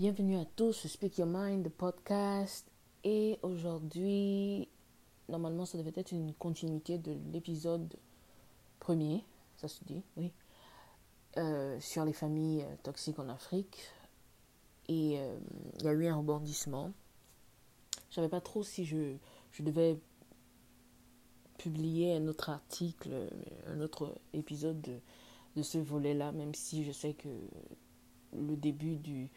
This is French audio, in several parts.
Bienvenue à tous, Speak Your Mind, podcast. Et aujourd'hui, normalement, ça devait être une continuité de l'épisode premier, ça se dit, oui, euh, sur les familles euh, toxiques en Afrique. Et euh, il y a eu un rebondissement. Je savais pas trop si je, je devais publier un autre article, un autre épisode de, de ce volet-là, même si je sais que le début du,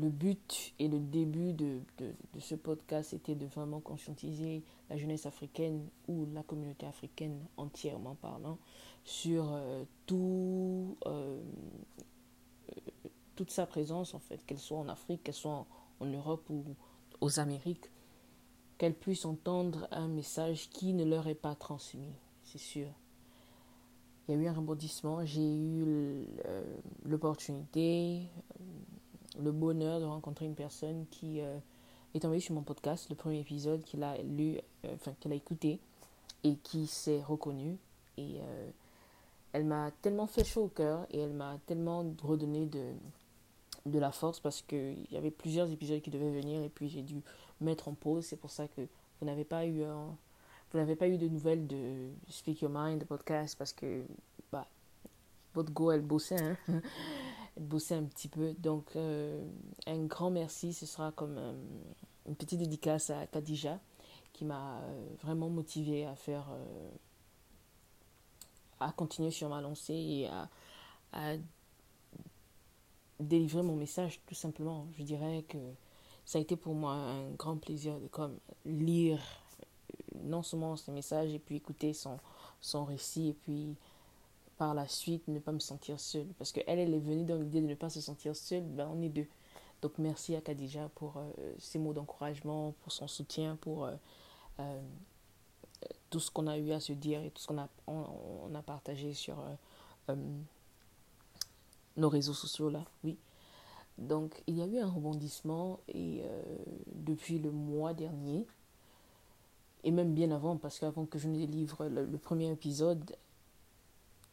le but et le début de, de, ce podcast était de vraiment conscientiser la jeunesse africaine ou la communauté africaine entièrement parlant sur euh, tout, euh, toute sa présence en fait, qu'elle soit en Afrique, qu'elle soit en, Europe ou aux Amériques, qu'elle puisse entendre un message qui ne leur est pas transmis, c'est sûr. Il y a eu un rebondissement, j'ai eu l'opportunité, le bonheur de rencontrer une personne qui euh, est envoyée sur mon podcast, le premier épisode qu'il a lu, euh, enfin qu'il a écouté et qui s'est reconnue. Et euh, elle m'a tellement fait chaud au cœur et elle m'a tellement redonné de, de la force parce qu'il y avait plusieurs épisodes qui devaient venir et puis j'ai dû mettre en pause. C'est pour ça que vous n'avez pas eu vous n'avez pas eu de nouvelles de Speak Your Mind, de podcast parce que bah, votre go elle bossait. Hein bosser un petit peu. Donc, euh, un grand merci. Ce sera comme euh, une petite dédicace à Khadija qui m'a euh, vraiment motivé à faire, à continuer sur ma lancée et à, à, délivrer mon message tout simplement. Je dirais que ça a été pour moi un grand plaisir de comme lire non seulement ses messages et puis écouter son, son récit et puis par la suite ne pas me sentir seule. Parce qu'elle, elle est venue dans l'idée de ne pas se sentir seule, ben on est deux. Donc merci à Khadija pour euh, ses mots d'encouragement, pour son soutien, pour euh, euh, tout ce qu'on a eu à se dire et tout ce qu'on a, on, a partagé sur nos réseaux sociaux là, oui. Donc il y a eu un rebondissement et depuis le mois dernier, et même bien avant, parce qu'avant que je ne délivre le premier épisode,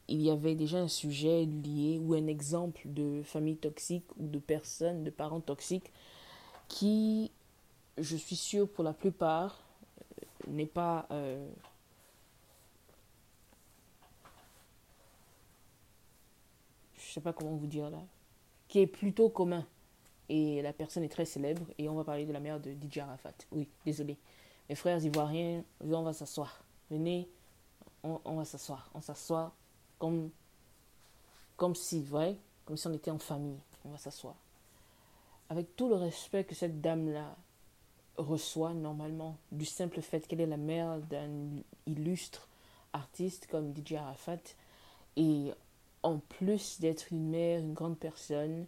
il y avait déjà un sujet lié ou un exemple de famille toxique ou de personnes, de parents toxiques qui, je suis sûre pour la plupart, n'est pas... Euh, je sais pas comment vous dire là, qui est plutôt commun. Et la personne est très célèbre et on va parler de la mère de DJ Arafat. Oui, désolé. Mes frères ivoiriens, on va s'asseoir. Venez, on, on va s'asseoir. On s'assoit comme, comme si, ouais, comme si on était en famille. On va s'asseoir. Avec tout le respect que cette dame-là reçoit normalement, du simple fait qu'elle est la mère d'un illustre artiste comme DJ Arafat, et en plus d'être une mère, une grande personne,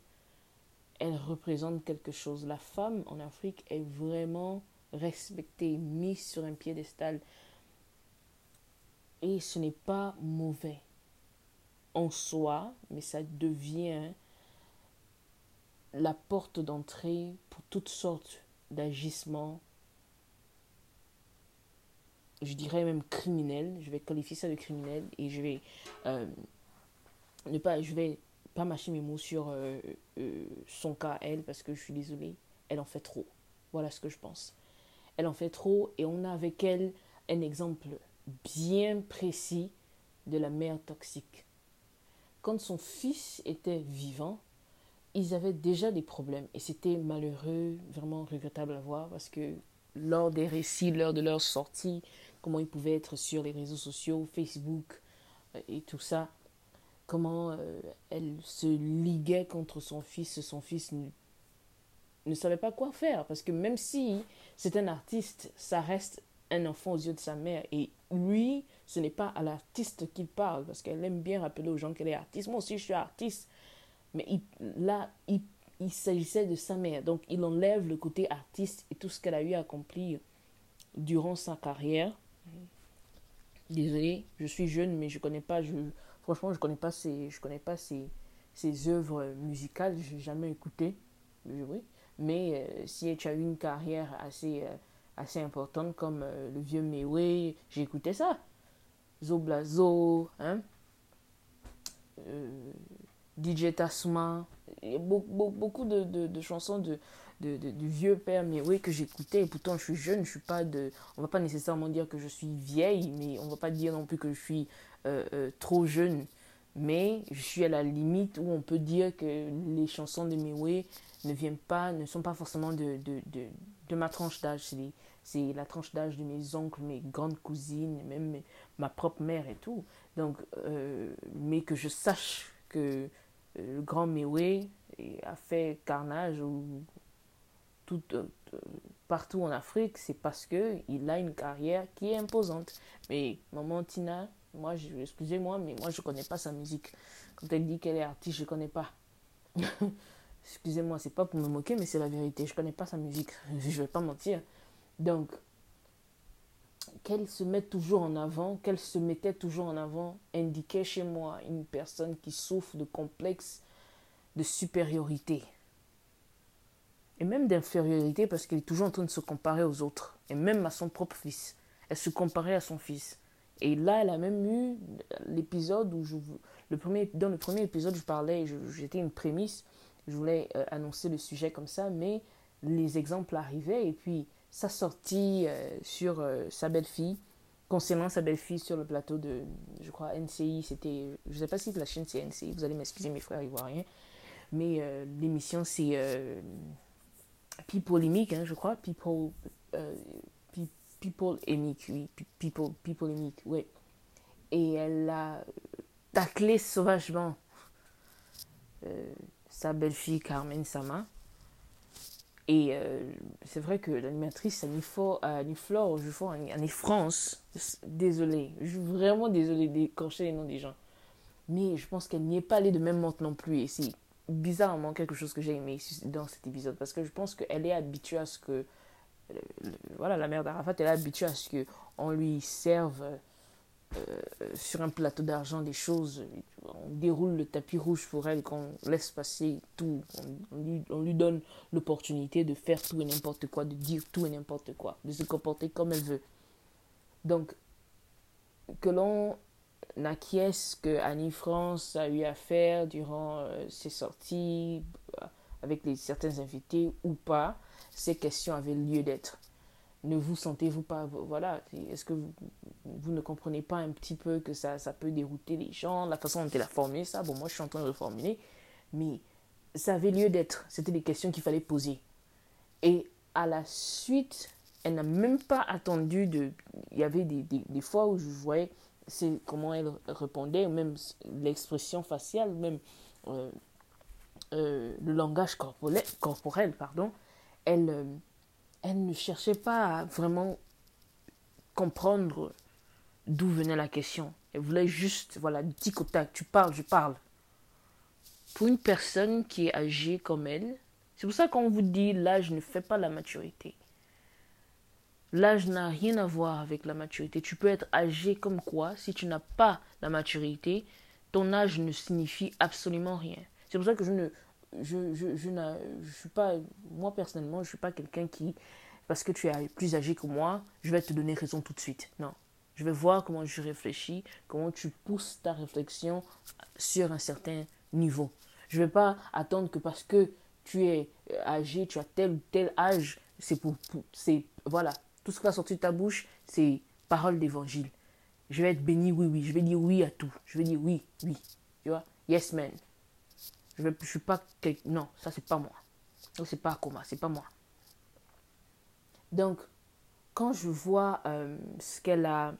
elle représente quelque chose. La femme en Afrique est vraiment respectée, mise sur un piédestal. Et ce n'est pas mauvais en soi, mais ça devient la porte d'entrée pour toutes sortes d'agissements, je dirais même criminels. Je vais qualifier ça de criminel et je vais euh, ne pas, je vais pas mâcher mes mots sur euh, euh, son cas elle parce que je suis désolée, elle en fait trop. Voilà ce que je pense. Elle en fait trop et on a avec elle un exemple bien précis de la mère toxique quand son fils était vivant, ils avaient déjà des problèmes. Et c'était malheureux, vraiment regrettable à voir, parce que lors des récits, lors de leur sortie, comment ils pouvaient être sur les réseaux sociaux, Facebook euh, et tout ça, comment euh, elle se liguait contre son fils, son fils ne, ne savait pas quoi faire, parce que même si c'est un artiste, ça reste un enfant aux yeux de sa mère. Et lui, ce n'est pas à l'artiste qu'il parle, parce qu'elle aime bien rappeler aux gens qu'elle est artiste. Moi aussi, je suis artiste. Mais là, il, s'agissait de sa mère. Donc, il enlève le côté artiste et tout ce qu'elle a eu à accomplir durant sa carrière. Désolée, je suis jeune, mais je connais pas, je, franchement, je connais pas je connais pas ses, ses œuvres musicales. Je n'ai jamais écouté. Oui. Mais euh, si tu as eu une carrière assez... Euh, assez importantes comme euh, le vieux Mewe, j'écoutais ça. Zoblazo, hein. Euh, DJ Tasma, beaucoup, de, de, de chansons de, de, de, vieux père mais oui que j'écoutais. Pourtant je suis jeune je suis pas de on va pas nécessairement dire que je suis vieille mais on va pas dire non plus que je suis euh, euh, trop jeune. Mais je suis à la limite où on peut dire que les chansons de Miwe ne viennent pas ne sont pas forcément de, de, de, de ma tranche d'âge la tranche d'âge de mes oncles mes grandes cousines même ma propre mère et tout donc euh, mais que je sache que le grand Miwe a fait carnage ou tout, euh, partout en Afrique, c'est parce qu'il a une carrière qui est imposante. Mais maman Tina, moi, excusez-moi, mais moi, je connais pas sa musique. Quand elle dit qu'elle est artiste, je connais pas. excusez-moi, c'est pas pour me moquer, mais c'est la vérité. Je connais pas sa musique. je vais pas mentir. Donc, qu'elle se mette toujours en avant, qu'elle se mettait toujours en avant, indiquait chez moi une personne qui souffre de complexe de supériorité et même d'infériorité parce qu'elle est toujours en train de se comparer aux autres, et même à son propre fils. Elle se comparait à son fils. Et là, elle a même eu l'épisode où je, le premier, dans le premier épisode, je parlais, j'étais une prémisse, je voulais euh, annoncer le sujet comme ça, mais les exemples arrivaient et puis ça sortit euh, sur euh, sa belle-fille, concernant sa belle-fille sur le plateau de, je crois, NCI, c'était, je ne sais pas si la chaîne c'est NCI, vous allez m'excuser mes frères ivoiriens, mais l'émission c'est People hein, je crois. People, euh, People Emic, oui. People, People Emic, oui. Et elle a taclé sauvagement euh, sa belle-fille Carmen Sama. Et euh, c'est vrai que l'animatrice Aniflore, Annie France, désolée, je suis vraiment désolée d'écorcher les noms des gens. Mais je pense qu'elle n'y est pas allée de même monte non plus. Et c'est bizarrement quelque chose que j'ai aimé dans cet épisode parce que je pense qu'elle est habituée à ce que voilà la mère d'Arafat elle est habituée à ce que on lui serve euh, sur un plateau d'argent des choses on déroule le tapis rouge pour elle qu'on laisse passer tout on, lui, on lui, donne l'opportunité de faire tout et n'importe quoi de dire tout et n'importe quoi de se comporter comme elle veut donc que l'on n'acquiesce que Annie France a eu à faire durant euh, ses sorties euh, avec les, certains invités ou pas, ces questions avaient lieu d'être. Ne vous sentez-vous pas, voilà, est-ce que vous, ne comprenez pas un petit peu que ça, ça peut dérouter les gens, la façon dont elle a formulé ça, bon moi je suis en train de le formuler, mais ça avait lieu d'être, c'était des questions qu'il fallait poser. Et à la suite, elle n'a même pas attendu de... Il y avait des, des, des fois où je voyais c'est comment elle répondait, même l'expression faciale, même euh, euh, le langage corporel, corporel pardon, elle, euh, elle ne cherchait pas à vraiment comprendre d'où venait la question. Elle voulait juste, voilà, tic au tac, tu parles, je parle. Pour une personne qui est âgée comme elle, c'est pour ça qu'on vous dit l'âge ne fait pas la maturité. L'âge n'a rien à voir avec la maturité. Tu peux être âgé comme quoi, si tu n'as pas la maturité, ton âge ne signifie absolument rien. C'est pour ça que je ne, je, je, je, je suis pas, moi personnellement, je suis pas quelqu'un qui, parce que tu es plus âgé que moi, je vais te donner raison tout de suite. Non. Je vais voir comment je réfléchis, comment tu pousses ta réflexion sur un certain niveau. Je ne vais pas attendre que parce que tu es âgé, tu as tel ou tel âge, c'est pour, pour c'est, voilà, tout ce qui va sortir de ta bouche, c'est parole d'évangile. Je vais être béni, oui, oui. Je vais dire oui à tout. Je vais dire oui, oui. Tu vois? Yes, man. Je ne suis pas. Non, ça, c'est pas moi. Ça, c'est pas Akoma, c'est pas moi. Donc, quand je vois euh, ce qu'elle a.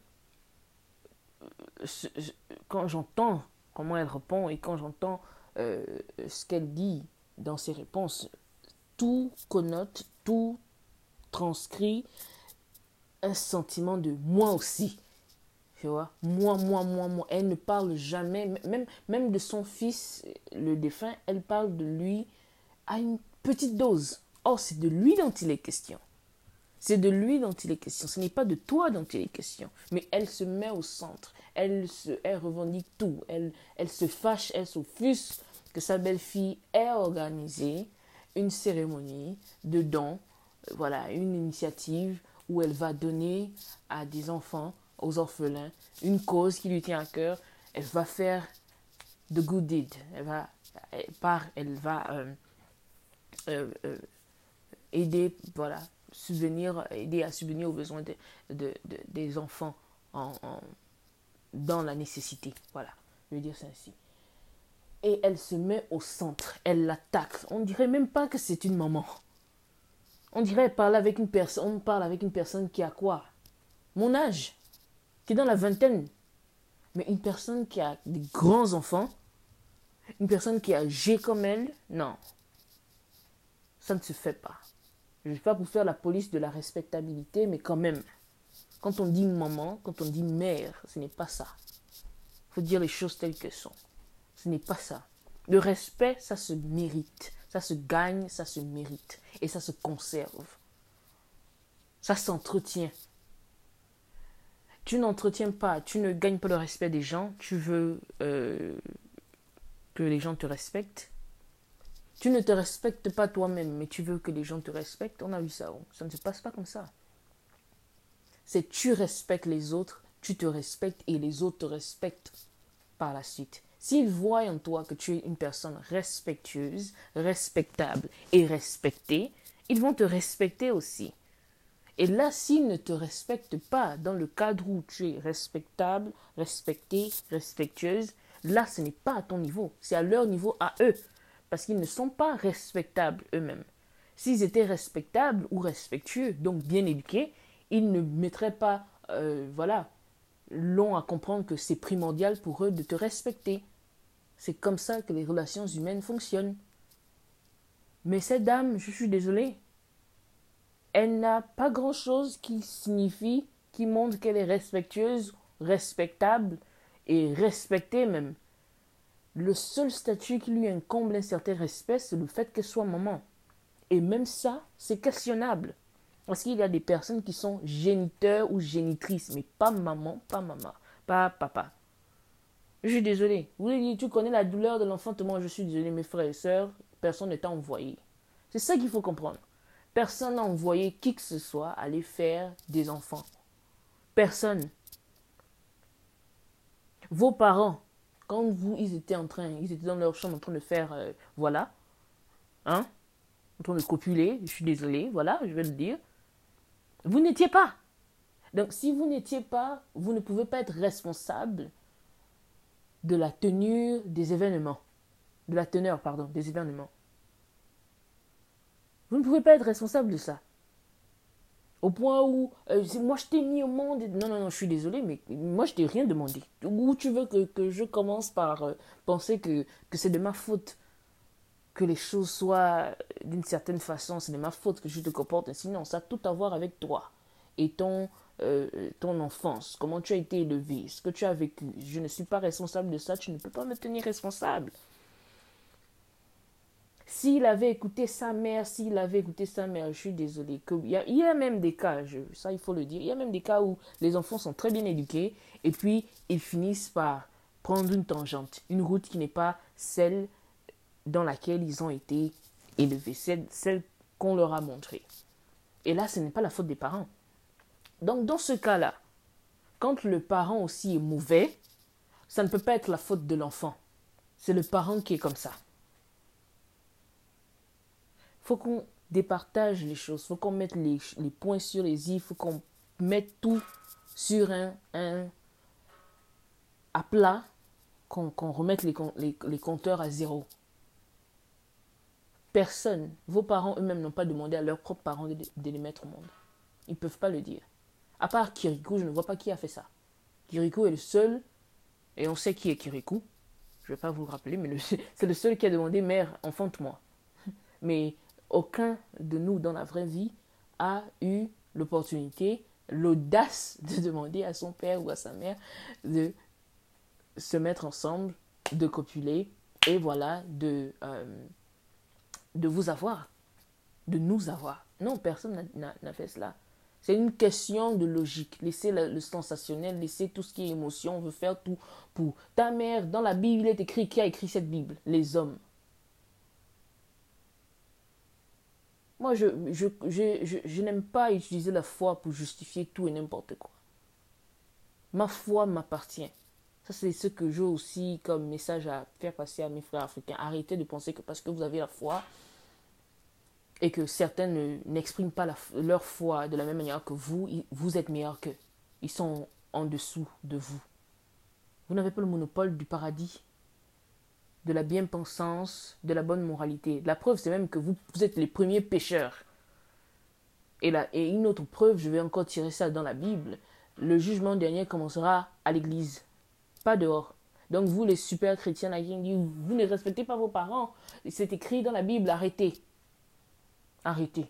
quand j'entends comment elle répond et quand j'entends euh, ce qu'elle dit dans ses réponses, tout connote, tout transcrit un sentiment de moi aussi. Moi, moi, moi, moi. Elle ne parle jamais, même, même de son fils, le défunt, elle parle de lui à une petite dose. Or, c'est de lui dont il est question. C'est de lui dont il est question. Ce n'est pas de toi dont il est question. Mais elle se met au centre. Elle, se, elle revendique tout. Elle, elle se fâche, elle s'offusque que sa belle-fille ait organisé une cérémonie de don, voilà, une initiative où elle va donner à des enfants, aux orphelins, une cause qui lui tient à cœur. Elle va faire de good deed. Elle va par elle va euh, aider, voilà, subvenir, aider à subvenir aux besoins de, des enfants en, dans la nécessité. Voilà, je veux dire ça ainsi. Et elle se met au centre, elle l'attaque. On dirait même pas que c'est une maman. On dirait parler avec une personne, on parle avec une personne qui a quoi? Mon âge, qui est dans la vingtaine. Mais une personne qui a des grands enfants, une personne qui est âgée comme elle, non. Ça ne se fait pas. Je ne suis pas pour faire la police de la respectabilité, mais quand même, quand on dit maman, quand on dit mère, ce n'est pas ça. Il faut dire les choses telles qu'elles sont. Ce n'est pas ça. Le respect, ça se mérite. Ça se gagne, ça se mérite. Et ça se conserve. Ça s'entretient. Tu n'entretiens pas, tu ne gagnes pas le respect des gens. Tu veux euh, que les gens te respectent. Tu ne te respectes pas toi-même, mais tu veux que les gens te respectent. On a vu ça. Ça ne se passe pas comme ça. C'est tu respectes les autres, tu te respectes et les autres te respectent par la suite. S'ils voient en toi que tu es une personne respectueuse, respectable et respectée, ils vont te respecter aussi. Et là, s'ils ne te respectent pas dans le cadre où tu es respectable, respectée, respectueuse, là, ce n'est pas à ton niveau, c'est à leur niveau à eux, parce qu'ils ne sont pas respectables eux-mêmes. S'ils étaient respectables ou respectueux, donc bien éduqués, ils ne mettraient pas, euh, voilà, long à comprendre que c'est primordial pour eux de te respecter. C'est comme ça que les relations humaines fonctionnent. Mais cette dame, je suis désolée, elle n'a pas grand-chose qui signifie, qui montre qu'elle est respectueuse, respectable et respectée même. Le seul statut qui lui incombe un certain respect, c'est le fait qu'elle soit maman. Et même ça, c'est questionnable. Parce qu'il y a des personnes qui sont géniteurs ou génitrices, mais pas maman, pas maman, pas papa. Je suis désolé. Vous tu connais la douleur de l'enfantement, je suis désolé, mes frères et sœurs, personne n'est envoyé. C'est ça qu'il faut comprendre. Personne n'a envoyé qui que ce soit aller faire des enfants. Personne. Vos parents, quand vous, ils étaient en train, ils étaient dans leur chambre en train de faire, euh, voilà, hein, en train de copuler, je suis désolé, voilà, je vais le dire. Vous n'étiez pas. Donc si vous n'étiez pas, vous ne pouvez pas être responsable de la tenue des événements. De la teneur, pardon, des événements. Vous ne pouvez pas être responsable de ça. Au point où euh, moi je t'ai mis au monde. Non, non, non, je suis désolé, mais moi je t'ai rien demandé. Où tu veux que, je commence par euh, penser que, que c'est de ma faute que les choses soient d'une certaine façon, c'est de ma faute que je te comporte ainsi. Non, ça a tout à voir avec toi et ton, euh, ton enfance, comment tu as été élevé, ce que tu as vécu. Je ne suis pas responsable de ça, tu ne peux pas me tenir responsable. S'il avait écouté sa mère, s'il avait écouté sa mère, je suis désolé. Il y, a, y a même des cas, ça il faut le dire, il y a même des cas où les enfants sont très bien éduqués et puis ils finissent par prendre une tangente, une route qui n'est pas celle dans laquelle ils ont été élevés, celle qu'on leur a montrée. Et là, ce n'est pas la faute des parents. Donc, dans ce cas-là, quand le parent aussi est mauvais, ça ne peut pas être la faute de l'enfant. C'est le parent qui est comme ça. Faut qu'on départage les choses, faut qu'on mette les, points sur les i, faut qu'on mette tout sur un, un à plat, qu'on remette les, les, les compteurs à zéro. Personne, vos parents eux-mêmes n'ont pas demandé à leurs propres parents de, les mettre au monde. Ils ne peuvent pas le dire. À part Kirikou, je ne vois pas qui a fait ça. Kirikou est le seul, et on sait qui est Kirikou. Je ne vais pas vous le rappeler, mais c'est le seul qui a demandé Mère, enfante-moi. Mais aucun de nous dans la vraie vie a eu l'opportunité, l'audace de demander à son père ou à sa mère de se mettre ensemble, de copuler et voilà, de, euh, de vous avoir, de nous avoir. Non, personne n'a fait cela. C'est une question de logique. Laissez le, sensationnel, laissez tout ce qui est émotion. On veut faire tout pour. Ta mère, dans la Bible, il est écrit qui a écrit cette Bible? Les hommes. Moi, je, n'aime pas utiliser la foi pour justifier tout et n'importe quoi. Ma foi m'appartient. Ça, c'est ce que j'ai aussi comme message à faire passer à mes frères africains. Arrêtez de penser que parce que vous avez la foi et que certains n'expriment pas leur foi de la même manière que vous, vous êtes meilleurs qu'eux. Ils sont en dessous de vous. Vous n'avez pas le monopole du paradis, de la bien-pensance, de la bonne moralité. La preuve, c'est même que vous, vous, êtes les premiers pécheurs. Et, et une autre preuve, je vais encore tirer ça dans la Bible, le jugement dernier commencera à l'église, pas dehors. Donc vous, les super chrétiens, vous ne respectez pas vos parents, c'est écrit dans la Bible, arrêtez. Arrêtez.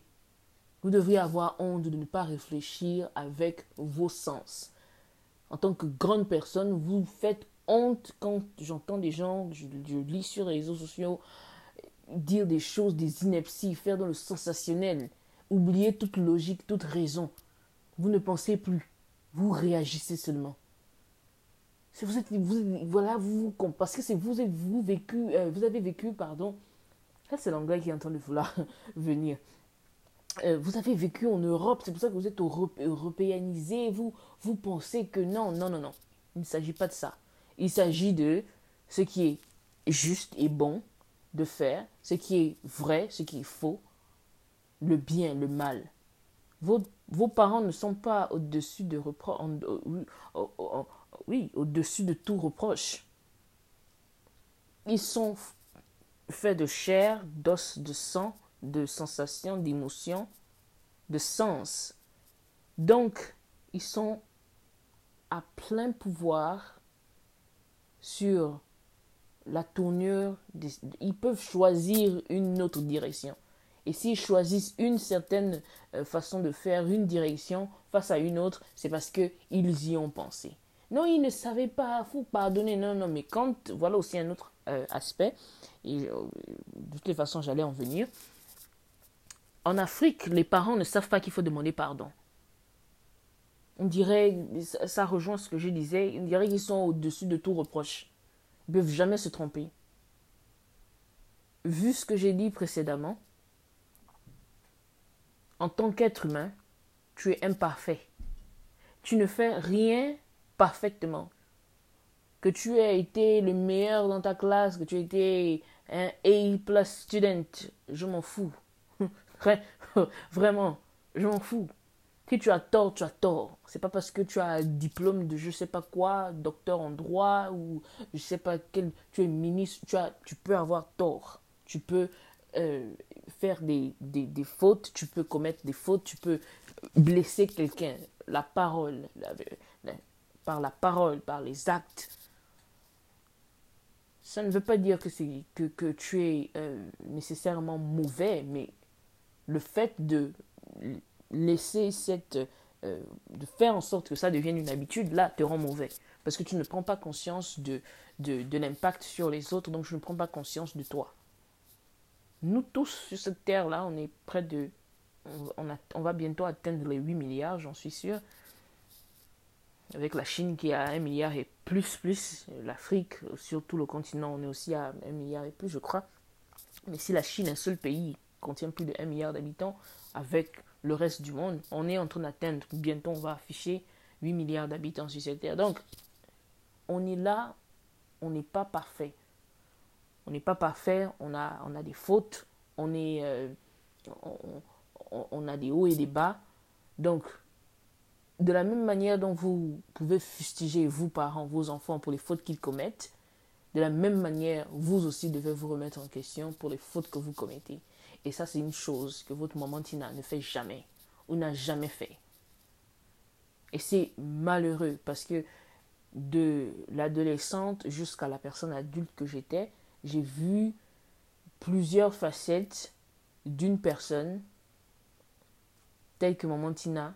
Vous devriez avoir honte de ne pas réfléchir avec vos sens. En tant que grande personne, vous faites honte quand j'entends des gens, je, lis sur les réseaux sociaux, dire des choses, des inepties, faire dans le sensationnel, oublier toute logique, toute raison. Vous ne pensez plus. Vous réagissez seulement. Vous êtes, vous, voilà, vous, parce que c'est vous, vous vécu, euh, vous avez vécu, pardon. Ça, c'est l'anglais qui est en train de vouloir venir. Euh, vous avez vécu en Europe, c'est pour ça que vous êtes européanisé. Vous, vous pensez que non, non, non, non. Il ne s'agit pas de ça. Il s'agit de ce qui est juste et bon de faire, ce qui est vrai, ce qui est faux, le bien, le mal. Vos, vos parents ne sont pas au-dessus de reproche, oui, au-dessus de tout reproche. Ils sont faits de chair, d'os, de sang, de sensations, d'émotions, de sens. Donc, ils sont à plein pouvoir sur la tournure. ils peuvent choisir une autre direction. Et s'ils choisissent une certaine euh, façon de faire, une direction face à une autre, c'est parce qu'ils y ont pensé. Non, ils ne savaient pas, faut pardonner. Non, non, mais quand, voilà aussi un autre euh, aspect, et euh, de toutes les façons, j'allais en venir. En Afrique, les parents ne savent pas qu'il faut demander pardon. On dirait, ça rejoint ce que je disais, on dirait qu'ils sont au-dessus de tout reproche. Ils ne peuvent jamais se tromper. Vu ce que j'ai dit précédemment, en tant qu'être humain, tu es imparfait. Tu ne fais rien parfaitement. Que tu aies été le meilleur dans ta classe, que tu aies été un A plus student, je m'en fous. Vraiment, je m'en fous. Si tu as tort, tu as tort. C'est pas parce que tu as un diplôme de je sais pas quoi, docteur en droit ou je sais pas quel, tu es ministre, tu, as, tu peux avoir tort. Tu peux euh, faire des, des, des, fautes, tu peux commettre des fautes, tu peux blesser quelqu'un. La parole, par la parole, par les actes. Ça ne veut pas dire que, que, que tu es euh, nécessairement mauvais, mais le fait de laisser cette... Euh, de faire en sorte que ça devienne une habitude, là, te rend mauvais. Parce que tu ne prends pas conscience de, de, de l'impact sur les autres, donc je ne prends pas conscience de toi. Nous tous sur cette terre-là, on est près de... On, a, on va bientôt atteindre les 8 milliards, j'en suis sûr avec la Chine qui a un milliard et plus, plus, l'Afrique, surtout le continent, on est aussi à un milliard et plus, je crois. Mais si la Chine, un seul pays, contient plus de 1 milliard d'habitants, avec le reste du monde, on est en train d'atteindre, bientôt on va afficher 8 milliards d'habitants sur cette terre. Donc, on est là, on n'est pas parfait. On n'est pas parfait, on a, on a des fautes, on, est, euh, on, on a des hauts et des bas. Donc, de la même manière dont vous pouvez fustiger, vous parents, vos enfants pour les fautes qu'ils commettent, de la même manière, vous aussi devez vous remettre en question pour les fautes que vous commettez. Et ça, c'est une chose que votre maman Tina ne fait jamais ou n'a jamais fait. Et c'est malheureux parce que de l'adolescente jusqu'à la personne adulte que j'étais, j'ai vu plusieurs facettes d'une personne telle que maman Tina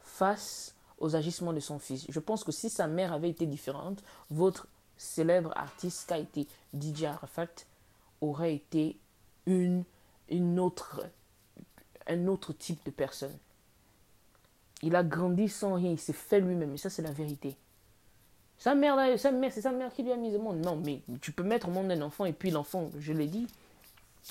face aux agissements de son fils. Je pense que si sa mère avait été différente, votre célèbre artiste qui a été DJ Arafat aurait été une, une autre, un autre type de personne. Il a grandi sans rien, il s'est fait lui-même, et ça c'est la vérité. Sa mère, sa mère c'est sa mère qui lui a mis au monde. Non, mais tu peux mettre au monde un enfant, et puis l'enfant, je l'ai dit,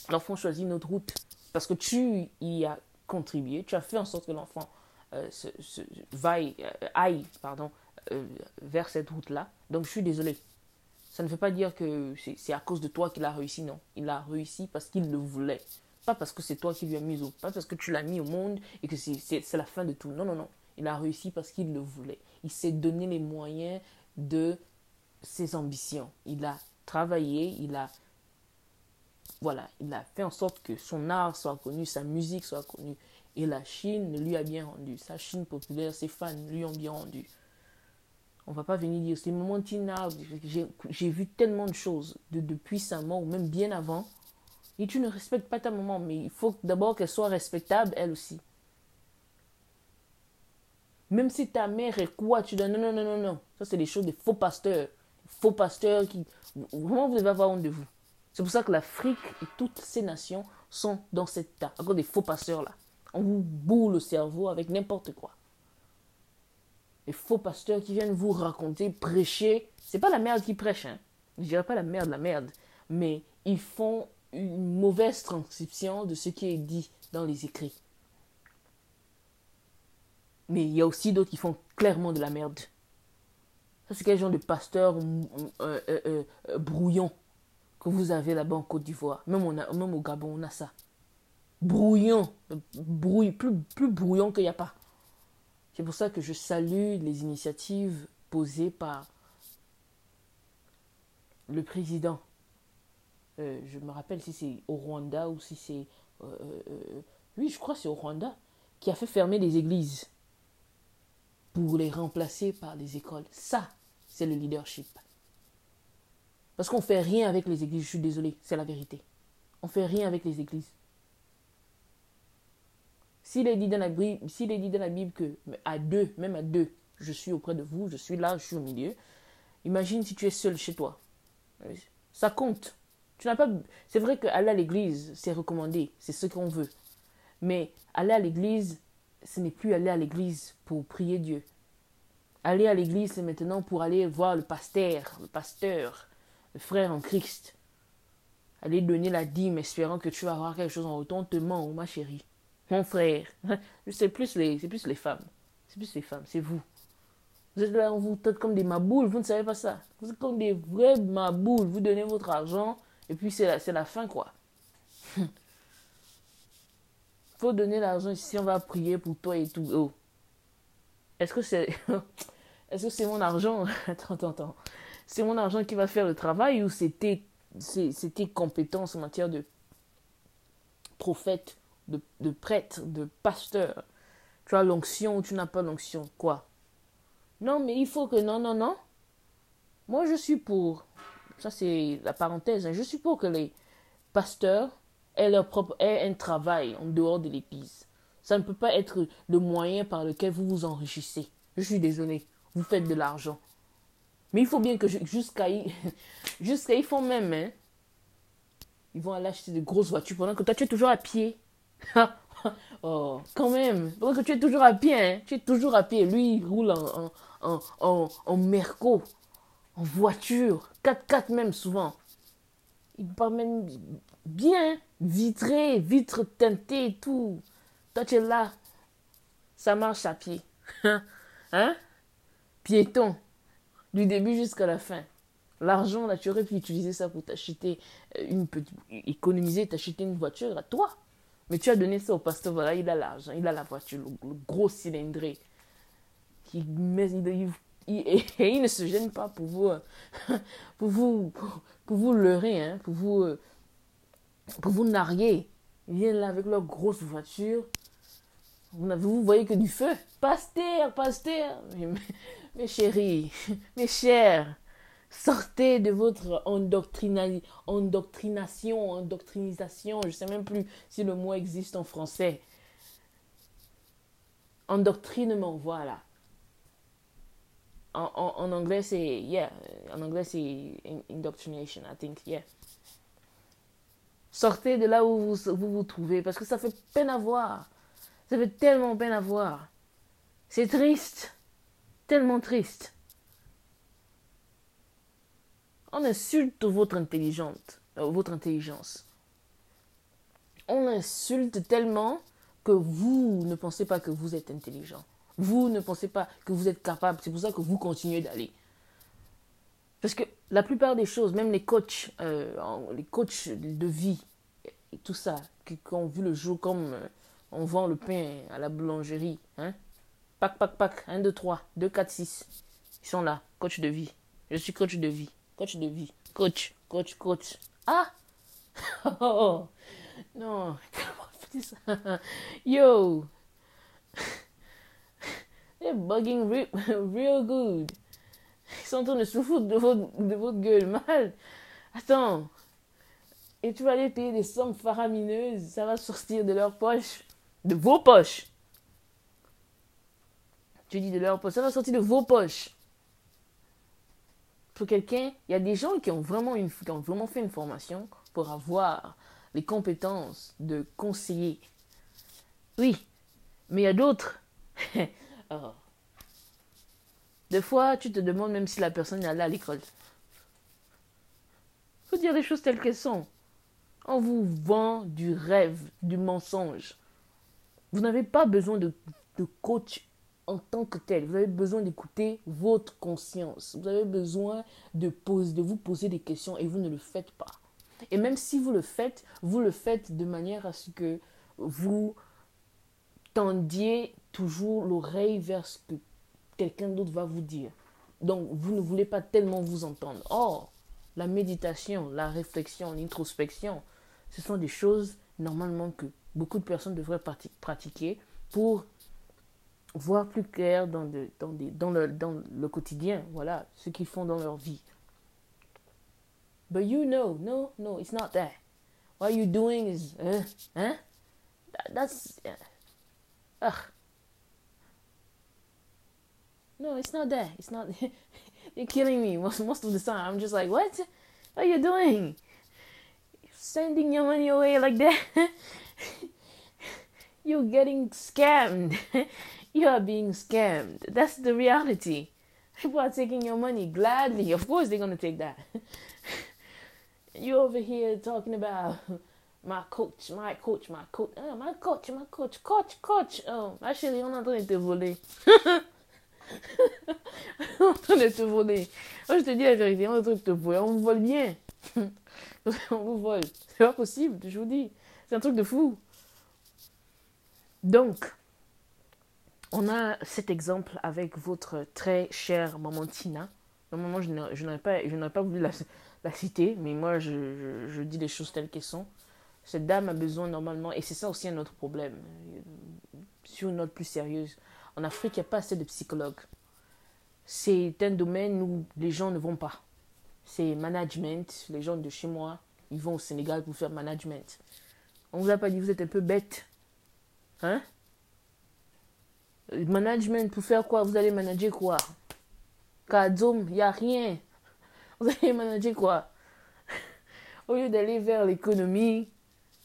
l'enfant choisit une autre route. Parce que tu y as contribué, tu as fait en sorte que l'enfant euh, se, se, vaille, euh, aille pardon, euh, vers cette route-là. Donc je suis désolé. Ça ne veut pas dire que c'est à cause de toi qu'il a réussi, non. Il a réussi parce qu'il le voulait. Pas parce que c'est toi qui lui as mis au, pas parce que tu l'as mis au monde et que c'est la fin de tout. Non, non, non. Il a réussi parce qu'il le voulait. Il s'est donné les moyens de ses ambitions. Il a travaillé, il a voilà, il a fait en sorte que son art soit connu, sa musique soit connue. Et la Chine lui a bien rendu. Sa Chine populaire, ses fans lui ont bien rendu. On va pas venir dire, c'est moment Tina, j'ai vu tellement de choses de, depuis sa mort ou même bien avant. Et tu ne respectes pas ta maman, mais il faut d'abord qu'elle soit respectable, elle aussi. Même si ta mère est quoi, tu dis non, non, non, non, non. Ça, c'est des choses des faux pasteurs. Faux pasteurs qui. Vraiment, vous devez avoir honte de vous. C'est pour ça que l'Afrique et toutes ces nations sont dans cet état. Cause des faux pasteurs là. On vous boule le cerveau avec n'importe quoi. Les faux pasteurs qui viennent vous raconter, prêcher. C'est pas la merde qui prêche, hein. Je dirais pas la merde, la merde. Mais ils font une mauvaise transcription de ce qui est dit dans les écrits. Mais il y a aussi d'autres qui font clairement de la merde. C'est quel genre de pasteur euh, euh, euh, brouillon que vous avez là-bas en Côte d'Ivoire. Même, même au Gabon, on a ça. Brouillon. Brouille, plus, plus brouillon qu'il n'y a pas. C'est pour ça que je salue les initiatives posées par le président. Euh, je me rappelle si c'est au Rwanda ou si c'est... Euh, euh, oui, je crois que c'est au Rwanda, qui a fait fermer les églises pour les remplacer par les écoles. Ça, c'est le leadership. Parce qu'on ne fait rien avec les églises, je suis désolé, c'est la vérité. On ne fait rien avec les églises. S'il est dit dans la Bible, s'il est que à deux, même à deux, je suis auprès de vous, je suis là, je suis au milieu. Imagine si tu es seul chez toi. Ça compte. Tu n'as pas. C'est vrai qu'aller à l'église, c'est recommandé, c'est ce qu'on veut. Mais aller à l'église, ce n'est plus aller à l'église pour prier Dieu. Aller à l'église, c'est maintenant pour aller voir le pasteur, le pasteur, le frère en Christ. Aller donner la dîme espérant que tu vas avoir quelque chose en retour, te ment, ma chérie. Mon frère. C'est plus les, c'est plus les femmes. C'est plus les femmes, c'est vous. Vous êtes là, vous êtes comme des maboules, vous ne savez pas ça. Vous êtes comme des vrais maboules. Vous donnez votre argent et puis c'est la, c'est la fin, quoi. faut donner l'argent si on va prier pour toi et tout. Oh. Est-ce que c'est. Est-ce que c'est mon argent? Attends, attends, attends c'est mon argent qui va faire le travail ou c'était tes compétences en matière de prophète, de, de prêtre, de pasteur. Tu as l'onction ou tu n'as pas l'onction. Quoi Non, mais il faut que... Non, non, non. Moi, je suis pour... Ça, c'est la parenthèse. Hein. Je suis pour que les pasteurs aient, leur propre, aient un travail en dehors de l'église. Ça ne peut pas être le moyen par lequel vous vous enrichissez. Je suis désolé. Vous faites de l'argent. Mais il faut bien que jusqu'à jusqu'à ils font même, hein, ils vont aller acheter de grosses voitures pendant que toi tu es toujours à pied. oh, quand même. Pendant que tu es toujours à pied, hein, tu es toujours à pied. Lui, il roule en, en, en, Merco, en voiture, 4x4 même souvent. Il même bien, vitré, vitre teintée et tout. Toi tu es là, ça marche à pied. hein? Piéton du début jusqu'à la fin. L'argent, là, tu aurais pu utiliser ça pour t'acheter euh, une petite, économiser, t'acheter une voiture à toi. Mais tu as donné ça au pasteur, voilà, il a l'argent, il a la voiture, le, gros cylindré. Il, et il ne se gêne pas pour vous, euh, pour vous, pour, vous leurrer, hein, pour vous, euh, pour vous narguer. Ils viennent là avec leur grosse voiture. Vous, vous voyez que du feu. Pasteur, pasteur. Mes chéris, mes chers, sortez de votre endoctrination, endoctrinisation, je ne sais même plus si le mot existe en français. Endoctrinement, voilà. En, anglais, c'est, yeah, en anglais, c'est indoctrination, I think, yeah. Sortez de là où vous vous trouvez, parce que ça fait peine à voir. Ça fait tellement peine à voir. C'est triste tellement triste. On insulte votre intelligente, euh, votre intelligence. On insulte tellement que vous ne pensez pas que vous êtes intelligent. Vous ne pensez pas que vous êtes capable. C'est pour ça que vous continuez d'aller. Parce que la plupart des choses, même les coachs, euh, les coachs de vie et tout ça, qui, ont vu le jour comme euh, on vend le pain à la boulangerie, hein? Pac, pac, pac, 1, 2, 3, 2, 4, 6. Ils sont là, coach de vie. Je suis coach de vie. Coach de vie. Coach, coach, coach. Ah! Oh, non, comment Yo! They're bugging real, real good. Ils sont en train de se foutre de votre, de votre gueule mal. Attends. Et tu vas aller payer des sommes faramineuses. Ça va sortir de leur poche. De vos poches. Tu dis de leur poche. Ça va sortir de vos poches. Pour quelqu'un, il y a des gens qui ont, vraiment fait une formation pour avoir les compétences de conseiller. Oui, mais il y a d'autres. oh. Des fois, tu te demandes même si la personne est allée à l'école. Faut dire les choses telles qu'elles sont. On vous vend du rêve, du mensonge. Vous n'avez pas besoin de coach en tant que tel. Vous avez besoin d'écouter votre conscience. Vous avez besoin de, de vous poser des questions et vous ne le faites pas. Et même si vous le faites, vous le faites de manière à ce que vous tendiez toujours l'oreille vers ce que quelqu'un d'autre va vous dire. Donc, vous ne voulez pas tellement vous entendre. Or, la méditation, la réflexion, l'introspection, ce sont des choses normalement que beaucoup de personnes devraient pratiquer pour voir plus clair dans, dans, dans, le, dans le quotidien, voilà, ce qu'ils font dans leur vie. But you know, no, no, it's not that. What you're doing is, uh, huh? that's, uh, No, it's not that. It's not. You're killing me most most of the time. I'm just like, what? What are you doing? Sending your money away like that? You're getting scammed. you are being scammed. That's the reality. People are taking your money gladly. Of course, they're gonna take that. you over here talking about my coach, my coach, my coach, oh, my coach, my coach, coach, coach. Oh, actually, on a train de voler. on est en train de te voler. Moi, je te dis la vérité, on est en train de te voler. On vous vole bien. on vous vole. C'est pas possible, je vous dis. C'est un truc de fou. Donc, on a cet exemple avec votre très chère maman Tina. Normalement, je n'aurais pas, pas voulu la, citer, mais moi, je, je, je dis les choses telles qu'elles sont. Cette dame a besoin normalement, et c'est ça aussi un autre problème, sur une note plus sérieuse, en Afrique, il n'y a pas assez de psychologues. C'est un domaine où les gens ne vont pas. C'est management. Les gens de chez moi, ils vont au Sénégal pour faire management. On vous a pas dit, vous êtes un peu bête. Hein? Management, pour faire quoi? Vous allez manager quoi? Kadoum, il n'y a rien. Vous allez manager quoi? Au lieu d'aller vers l'économie,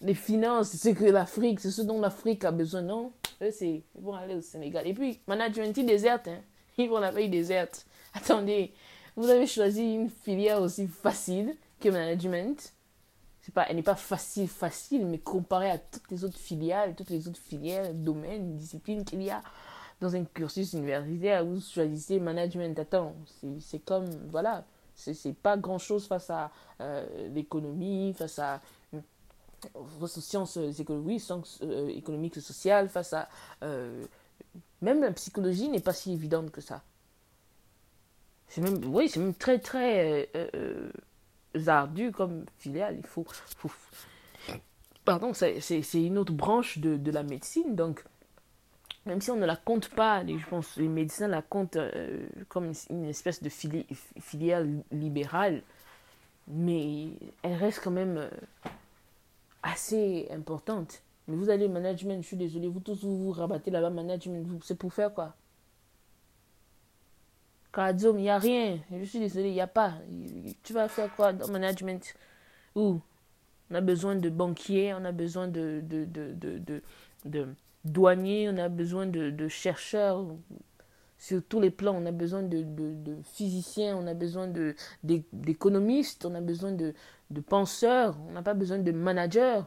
les finances, c'est ce que l'Afrique, c'est ce dont l'Afrique a besoin, non? Eux, c'est, ils vont aller au Sénégal. Et puis, management, ils désertent. Hein. Ils vont la pays déserte. Attendez, vous avez choisi une filière aussi facile que management. C'est pas, elle n'est pas facile, facile, mais comparée à toutes les autres filiales, toutes les autres filières, domaines, disciplines qu'il y a dans un cursus universitaire, vous choisissez management. Attends, c'est comme, voilà, c'est pas grand chose face à euh, l'économie, face à aux sciences économiques, sciences euh, économiques et sociales, face à... Euh, même la psychologie n'est pas si évidente que ça. C'est même, oui, c'est même très, très euh, ardu comme filiale. Il faut... faut pardon, c'est une autre branche de, de, la médecine. Donc, même si on ne la compte pas, je pense les médecins la comptent comme une, espèce de filiale libérale, mais elle reste quand même assez importante. Mais vous allez management, je suis désolé, vous tous vous, vous rabattez là-bas, management, c'est pour faire quoi? Kadzom, il n'y a rien. Je suis désolé, il n'y a pas. Tu vas faire quoi dans management? Où? On a besoin de banquiers, on a besoin de, de, de, de douaniers, on a besoin de, chercheurs sur tous les plans. On a besoin de, de, physiciens, on a besoin d'économistes, on a besoin de, de penseurs, on n'a pas besoin de managers.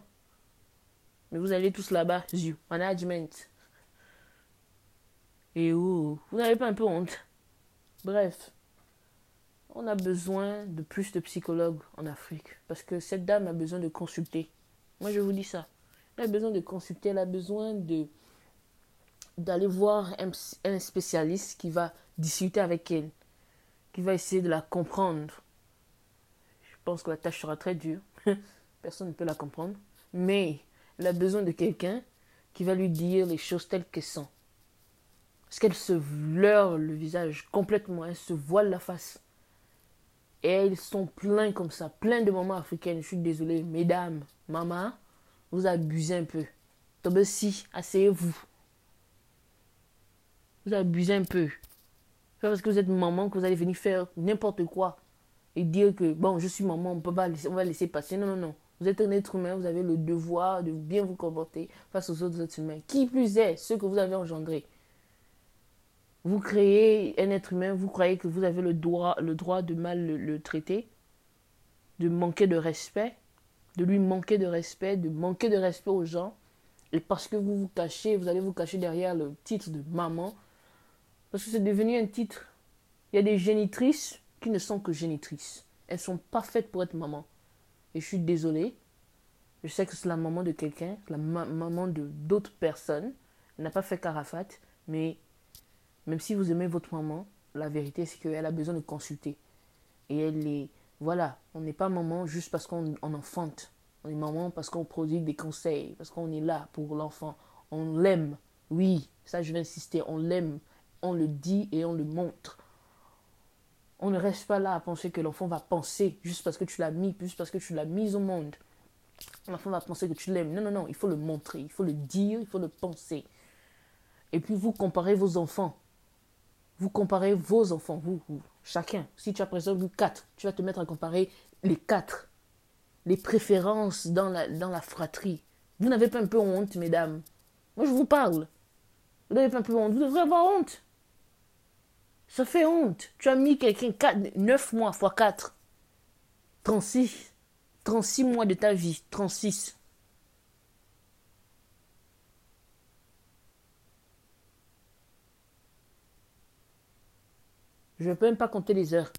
Mais vous allez tous là-bas, management. Et vous n'avez pas un peu honte? Bref, on a besoin de plus de psychologues en Afrique parce que cette dame a besoin de consulter. Moi, je vous dis ça. Elle a besoin de consulter, elle a besoin de d'aller voir un, spécialiste qui va discuter avec elle, qui va essayer de la comprendre. Je pense que la tâche sera très dure. Personne ne peut la comprendre. Mais elle a besoin de quelqu'un qui va lui dire les choses telles qu'elles sont. Parce qu'elle se leurre le visage complètement, elle se voile la face. Et elles sont pleins comme ça, plein de mamans africaines. Je suis désolée, mesdames, maman, vous abusez un peu. Tombez si, asseyez-vous. Vous abusez un peu. C'est parce que vous êtes maman que vous allez venir faire n'importe quoi et dire que bon, je suis maman, on peut pas laisser, on va laisser passer. Non, non, non. Vous êtes un être humain, vous avez le devoir de bien vous comporter face aux autres êtres humains. Qui plus est, ceux que vous avez engendrés. Vous créez un être humain, vous croyez que vous avez le droit, le droit de mal le, traiter, de manquer de respect, de lui manquer de respect, de manquer de respect aux gens. Et parce que vous vous cachez, vous allez vous cacher derrière le titre de maman. Parce que c'est devenu un titre. Il y a des génitrices qui ne sont que génitrices. Elles sont pas faites pour être maman. Et je suis désolée. Je sais que c'est la maman de quelqu'un, la maman de d'autres personnes. Elle n'a pas fait Carafat, mais même si vous aimez votre maman, la vérité c'est qu'elle a besoin de consulter. Et elle est. Voilà, on n'est pas maman juste parce qu'on enfante. On est maman parce qu'on produit des conseils, parce qu'on est là pour l'enfant. On l'aime. Oui, ça je vais insister, on l'aime. On le dit et on le montre. On ne reste pas là à penser que l'enfant va penser juste parce que tu l'as mis, juste parce que tu l'as mis au monde. L'enfant va penser que tu l'aimes. Non, non, non, il faut le montrer, il faut le dire, il faut le penser. Et puis vous comparez vos enfants vous comparez vos enfants, vous, chacun. Si tu as par quatre, tu vas te mettre à comparer les quatre. Les préférences dans la, dans la fratrie. Vous n'avez pas un peu honte, mesdames? Moi, je vous parle. Vous n'avez pas un peu honte? Vous devrez avoir honte. Ça fait honte. Tu as mis quelqu'un 9 mois fois 4. 36. 36 mois de ta vie. 36. Je ne peux même pas compter les heures.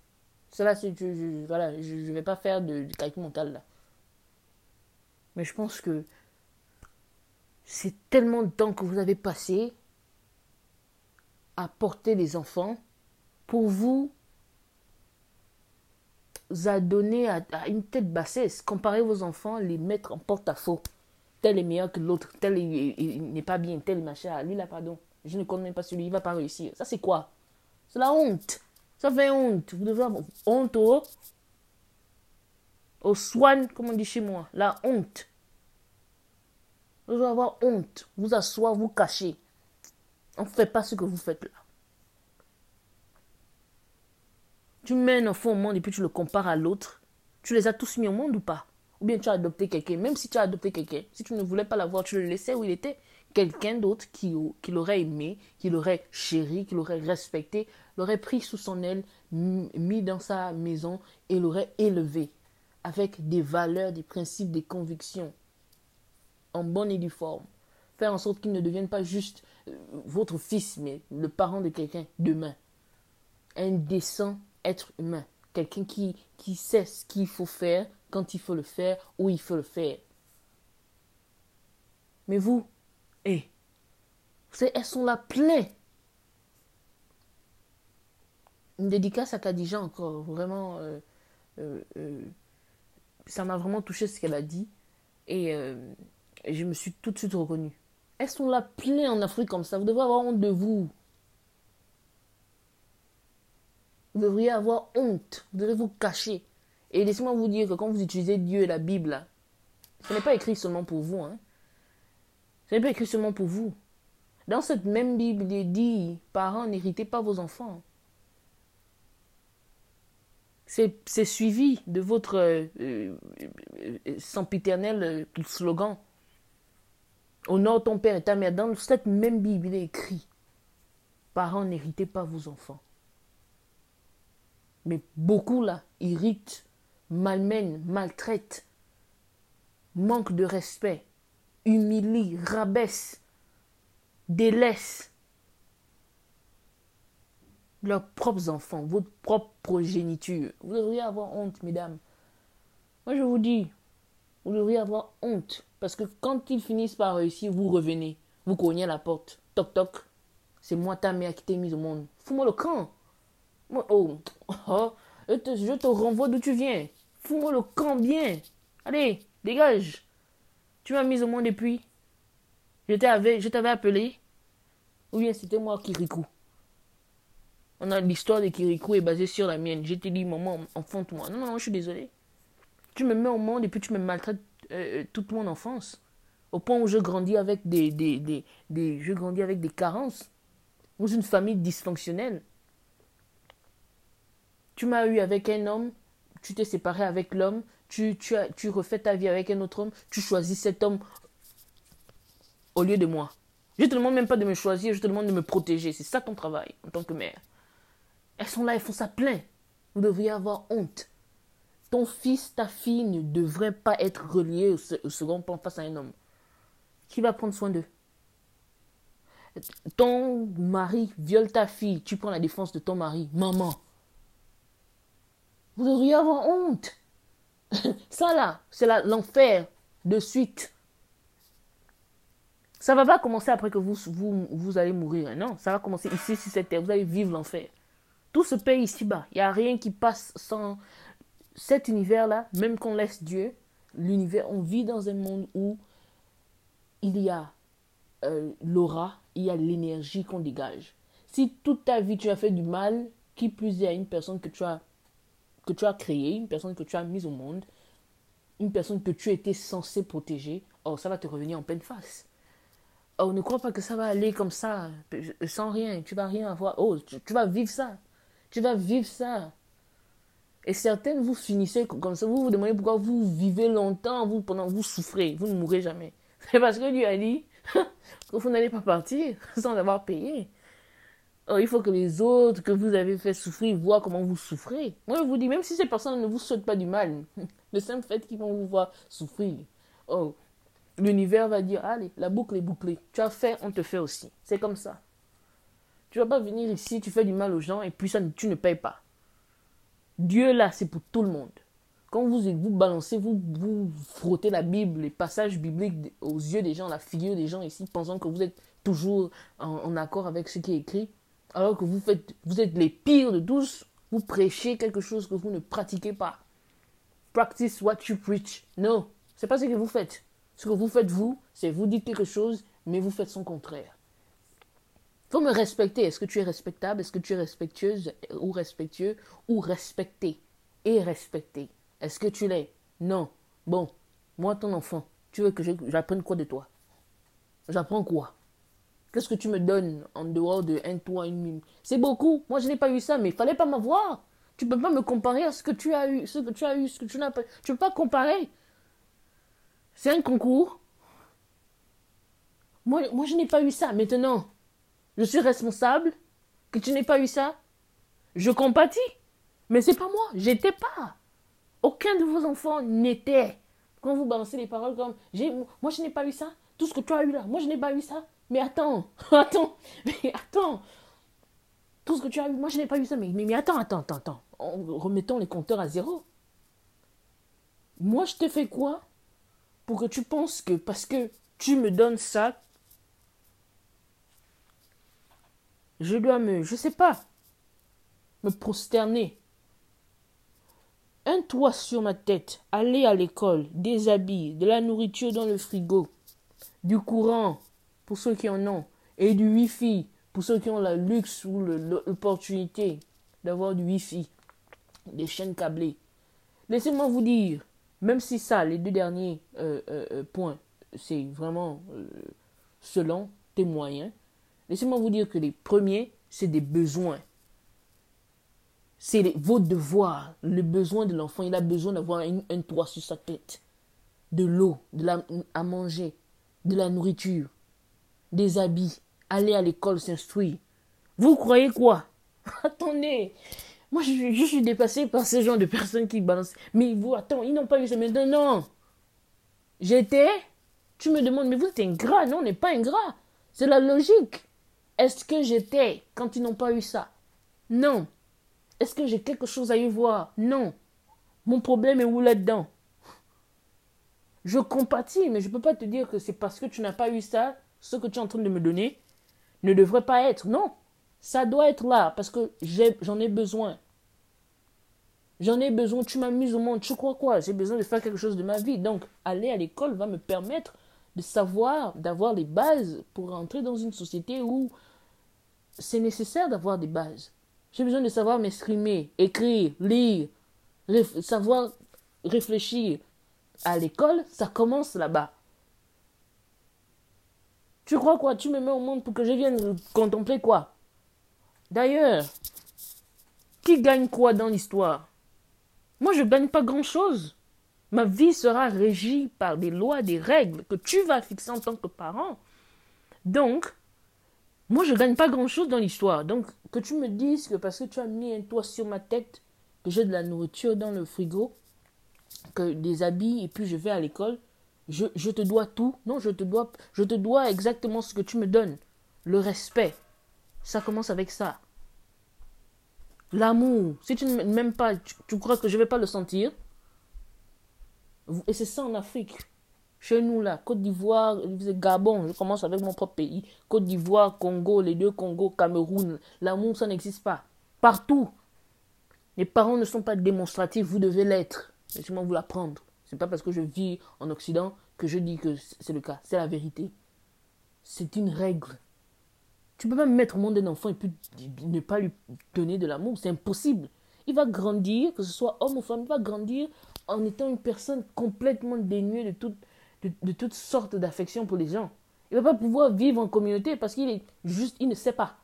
Cela, c'est, je, voilà, je ne vais pas faire de, calcul mental là. Mais je pense que c'est tellement de temps que vous avez passé à porter les enfants pour vous adonner à, à une telle bassesse. Comparer vos enfants, les mettre en porte-à-faux. Tel est meilleur que l'autre, tel n'est pas bien, tel machin. Lui là, pardon. Je ne connais pas celui, il va pas réussir. Ça, c'est quoi? C'est la honte. Ça fait honte. Vous devez avoir honte au, au comme on dit chez moi. La honte. Vous devez avoir honte. Vous asseoir, vous cacher. On ne fait pas ce que vous faites là. Tu mets un enfant au monde et puis tu le compares à l'autre. Tu les as tous mis au monde ou pas? Ou bien tu as adopté quelqu'un. Même si tu as adopté quelqu'un, si tu ne voulais pas l'avoir, tu le laissais où il était. Quelqu'un d'autre qui, qui l'aurait aimé, qui l'aurait chéri, qui l'aurait respecté, l'aurait pris sous son aile, mis dans sa maison et l'aurait élevé avec des valeurs, des principes, des convictions en bonne et due forme. Faire en sorte qu'il ne devienne pas juste euh, votre fils, mais le parent de quelqu'un demain. Un décent être humain. Quelqu'un qui, qui sait ce qu'il faut faire, quand il faut le faire, où il faut le faire. Mais vous, hé, eh, elles sont là pleines une dédicace à Kadija encore. Vraiment, euh, euh, euh, ça m'a vraiment touché ce qu'elle a dit. Et, je me suis tout de suite reconnue. Elles sont là pleines en Afrique comme ça. Vous devriez avoir honte de vous. Vous devriez avoir honte. Vous devez vous cacher. Et laissez-moi vous dire que quand vous utilisez Dieu et la Bible, ce n'est pas écrit seulement pour vous. Hein. Ce n'est pas écrit seulement pour vous. Dans cette même Bible, il est dit, parents, n'héritez pas vos enfants c'est suivi de votre euh, euh, sempiternel euh, slogan. Honore ton père et ta mère. Dans cette même Bible, il est écrit Parents, n'héritez pas vos enfants. Mais beaucoup là irritent, malmènent, maltraitent, manquent de respect, humilient, rabaissent, délaissent. leurs propres enfants, votre propre progéniture. Vous devriez avoir honte, mesdames. Moi, je vous dis, vous devriez avoir honte. Parce que quand ils finissent par réussir, vous revenez. Vous cognez à la porte. Toc, toc. C'est moi ta mère qui t'ai mise au monde. Fous-moi le camp. Oh, oh, je, te, je te renvoie d'où tu viens. Fous-moi le camp bien. Allez, dégage. Tu m'as mise au monde depuis. Je t'avais appelé. Ou bien c'était moi Kirikou. On a l'histoire de Kirikou est basée sur la mienne. Je t'ai dit, maman, enfante-moi. Non, non, je suis désolé. Tu me mets au monde et puis tu me maltraites euh, euh, toute mon enfance. Au point où je grandis avec des, je grandis avec des carences. Dans une famille dysfonctionnelle. Tu m'as eu avec un homme, tu t'es séparé avec l'homme, tu, tu, refais ta vie avec un autre homme, tu choisis cet homme au lieu de moi. Je te demande même pas de me choisir, je te demande de me protéger. C'est ça ton travail en tant que mère. Elles sont là, elles font ça plein. Vous devriez avoir honte. Ton fils, ta fille ne devrait pas être relié au, second plan face à un homme. Qui va prendre soin d'eux? Ton mari viole ta fille, tu prends la défense de ton mari. Maman. Vous devriez avoir honte. ça là, c'est l'enfer de suite. Ça va pas commencer après que vous, vous, vous allez mourir. Hein. Non, ça va commencer ici, sur cette terre. Vous allez vivre l'enfer. Tout se paye ici-bas. Il n'y a rien qui passe sans cet univers-là, même qu'on laisse Dieu. L'univers, on vit dans un monde où il y a euh, l'aura, il y a l'énergie qu'on dégage. Si toute ta vie tu as fait du mal, qui plus est à une personne que tu as que tu as créée, une personne que tu as mise au monde, une personne que tu étais censé protéger, oh, ça va te revenir en pleine face. Oh, ne crois pas que ça va aller comme ça, sans rien. Tu vas rien avoir. Oh, tu vas vivre ça. Tu vas vivre ça. Et certaines, vous finissez comme ça, vous vous demandez pourquoi vous vivez longtemps, vous, pendant vous souffrez, vous ne mourrez jamais. C'est parce que Dieu a dit que vous n'allez pas partir sans avoir payé. Oh, il faut que les autres que vous avez fait souffrir voient comment vous souffrez. Moi, je vous dis, même si ces personnes ne vous souhaitent pas du mal, le simple fait qu'ils vont vous voir souffrir, oh, l'univers va dire, allez, la boucle est bouclée. Tu as fait, on te fait aussi. C'est comme ça. Tu vas pas venir ici, tu fais du mal aux gens et puis ça, tu ne payes pas. Dieu là, c'est pour tout le monde. Quand vous vous balancez, vous, vous frottez la Bible, les passages bibliques aux yeux des gens, la figure des gens ici, pensant que vous êtes toujours en, accord avec ce qui est écrit, alors que vous, faites, vous êtes les pires de tous, vous prêchez quelque chose que vous ne pratiquez pas. Practice what you preach. Non, c'est pas ce que vous faites. Ce que vous faites vous, c'est vous dites quelque chose, mais vous faites son contraire faut me respecter. Est-ce que tu es respectable? Est-ce que tu es respectueuse ou respectueux ou respecté et respecté? Est-ce que tu l'es? Non. Bon, moi ton enfant, tu veux que j'apprenne quoi de toi? J'apprends quoi? Qu'est-ce que tu me donnes en dehors de un toit, une mine? C'est beaucoup. Moi, je n'ai pas eu ça, mais il fallait pas m'avoir. Tu peux pas me comparer à ce que tu as eu, ce que tu as eu, ce que tu n'as pas. Tu peux pas comparer. C'est un concours. Moi, moi je n'ai pas eu ça. Maintenant, je suis responsable que tu n'aies pas eu ça. Je compatis. Mais c'est pas moi. J'étais pas. Aucun de vos enfants n'était. Quand vous balancez les paroles comme moi je n'ai pas eu ça. Tout ce que tu as eu là, moi je n'ai pas eu ça. Mais attends, attends, mais attends. Tout ce que tu as eu, moi je n'ai pas eu ça. Mais attends, attends, attends, attends. remettons les compteurs à zéro. Moi je te fais quoi pour que tu penses que parce que tu me donnes ça, je dois me, je sais pas, me prosterner. Un toit sur ma tête, aller à l'école, des habits, de la nourriture dans le frigo, du courant pour ceux qui en ont, et du wifi pour ceux qui ont la luxe ou l'opportunité d'avoir du wifi, des chaînes câblées. Laissez-moi vous dire, même si ça, les deux derniers euh, euh, euh, points, c'est vraiment selon tes moyens, Laissez-moi vous dire que les premiers, c'est des besoins. C'est vos devoirs, le besoin de l'enfant. Il a besoin d'avoir un, toit sur sa tête, de l'eau, de la, à manger, de la nourriture, des habits, aller à l'école s'instruire. Vous croyez quoi? Attendez, moi je, suis dépassé par ce genre de personnes qui balancent. Mais vous, attends, ils n'ont pas eu ça maintenant. Non. J'étais. Tu me demandes, mais vous êtes ingrat. Non, on n'est pas ingrat. C'est la logique. Est-ce que j'étais quand ils n'ont pas eu ça? Non. Est-ce que j'ai quelque chose à y voir? Non. Mon problème est où là-dedans? Je compatis, mais je ne peux pas te dire que c'est parce que tu n'as pas eu ça, ce que tu es en train de me donner, ne devrait pas être. Non. Ça doit être là parce que j'en ai, besoin. J'en ai besoin, tu m'amuses au monde, tu crois quoi? J'ai besoin de faire quelque chose de ma vie. Donc, aller à l'école va me permettre de savoir, d'avoir les bases pour rentrer dans une société où c'est nécessaire d'avoir des bases. J'ai besoin de savoir m'exprimer, écrire, lire, savoir réfléchir. À l'école, ça commence là-bas. Tu crois quoi? Tu me mets au monde pour que je vienne contempler quoi? D'ailleurs, qui gagne quoi dans l'histoire? Moi, je ne gagne pas grand-chose. Ma vie sera régie par des lois, des règles que tu vas fixer en tant que parent. Donc, moi, je ne gagne pas grand-chose dans l'histoire. Donc, que tu me dises que parce que tu as mis un toit sur ma tête, que j'ai de la nourriture dans le frigo, que des habits, et puis je vais à l'école, je, te dois tout. Non, je te dois, je te dois exactement ce que tu me donnes. Le respect, ça commence avec ça. L'amour. Si tu ne m'aimes pas, tu, crois que je ne vais pas le sentir Et c'est ça en Afrique. Chez nous, là, Côte d'Ivoire, Gabon, je commence avec mon propre pays. Côte d'Ivoire, Congo, les deux Congo, Cameroun. L'amour, ça n'existe pas. Partout. Les parents ne sont pas démonstratifs, vous devez l'être. Laissez-moi vous l'apprendre. C'est pas parce que je vis en Occident que je dis que c'est le cas. C'est la vérité. C'est une règle. Tu peux pas mettre au monde un enfant et puis ne pas lui donner de l'amour. C'est impossible. Il va grandir, que ce soit homme ou femme, il va grandir en étant une personne complètement dénuée de, toute, de, toutes sortes d'affection pour les gens. Il va pas pouvoir vivre en communauté parce qu'il est juste, il ne sait pas.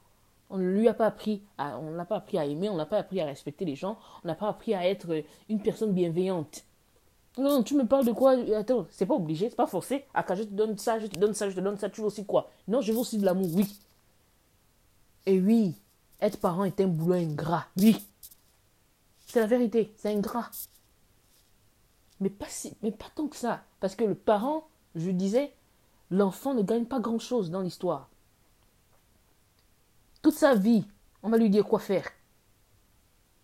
On ne lui a pas appris à, on l'a pas appris à aimer, on n'a pas appris à respecter les gens, on n'a pas appris à être une personne bienveillante. Non, tu me parles de quoi? Attends, c'est pas obligé, c'est pas forcé. Ah, quand je te donne ça, je te donne ça, je te donne ça, tu veux aussi quoi? Non, je veux aussi de l'amour, oui. Et oui, être parent est un boulot ingrat. Oui. C'est la vérité, c'est ingrat. Mais pas, si, mais pas tant que ça. Parce que le parent, je disais, l'enfant ne gagne pas grand-chose dans l'histoire. Toute sa vie, on va lui dire quoi faire.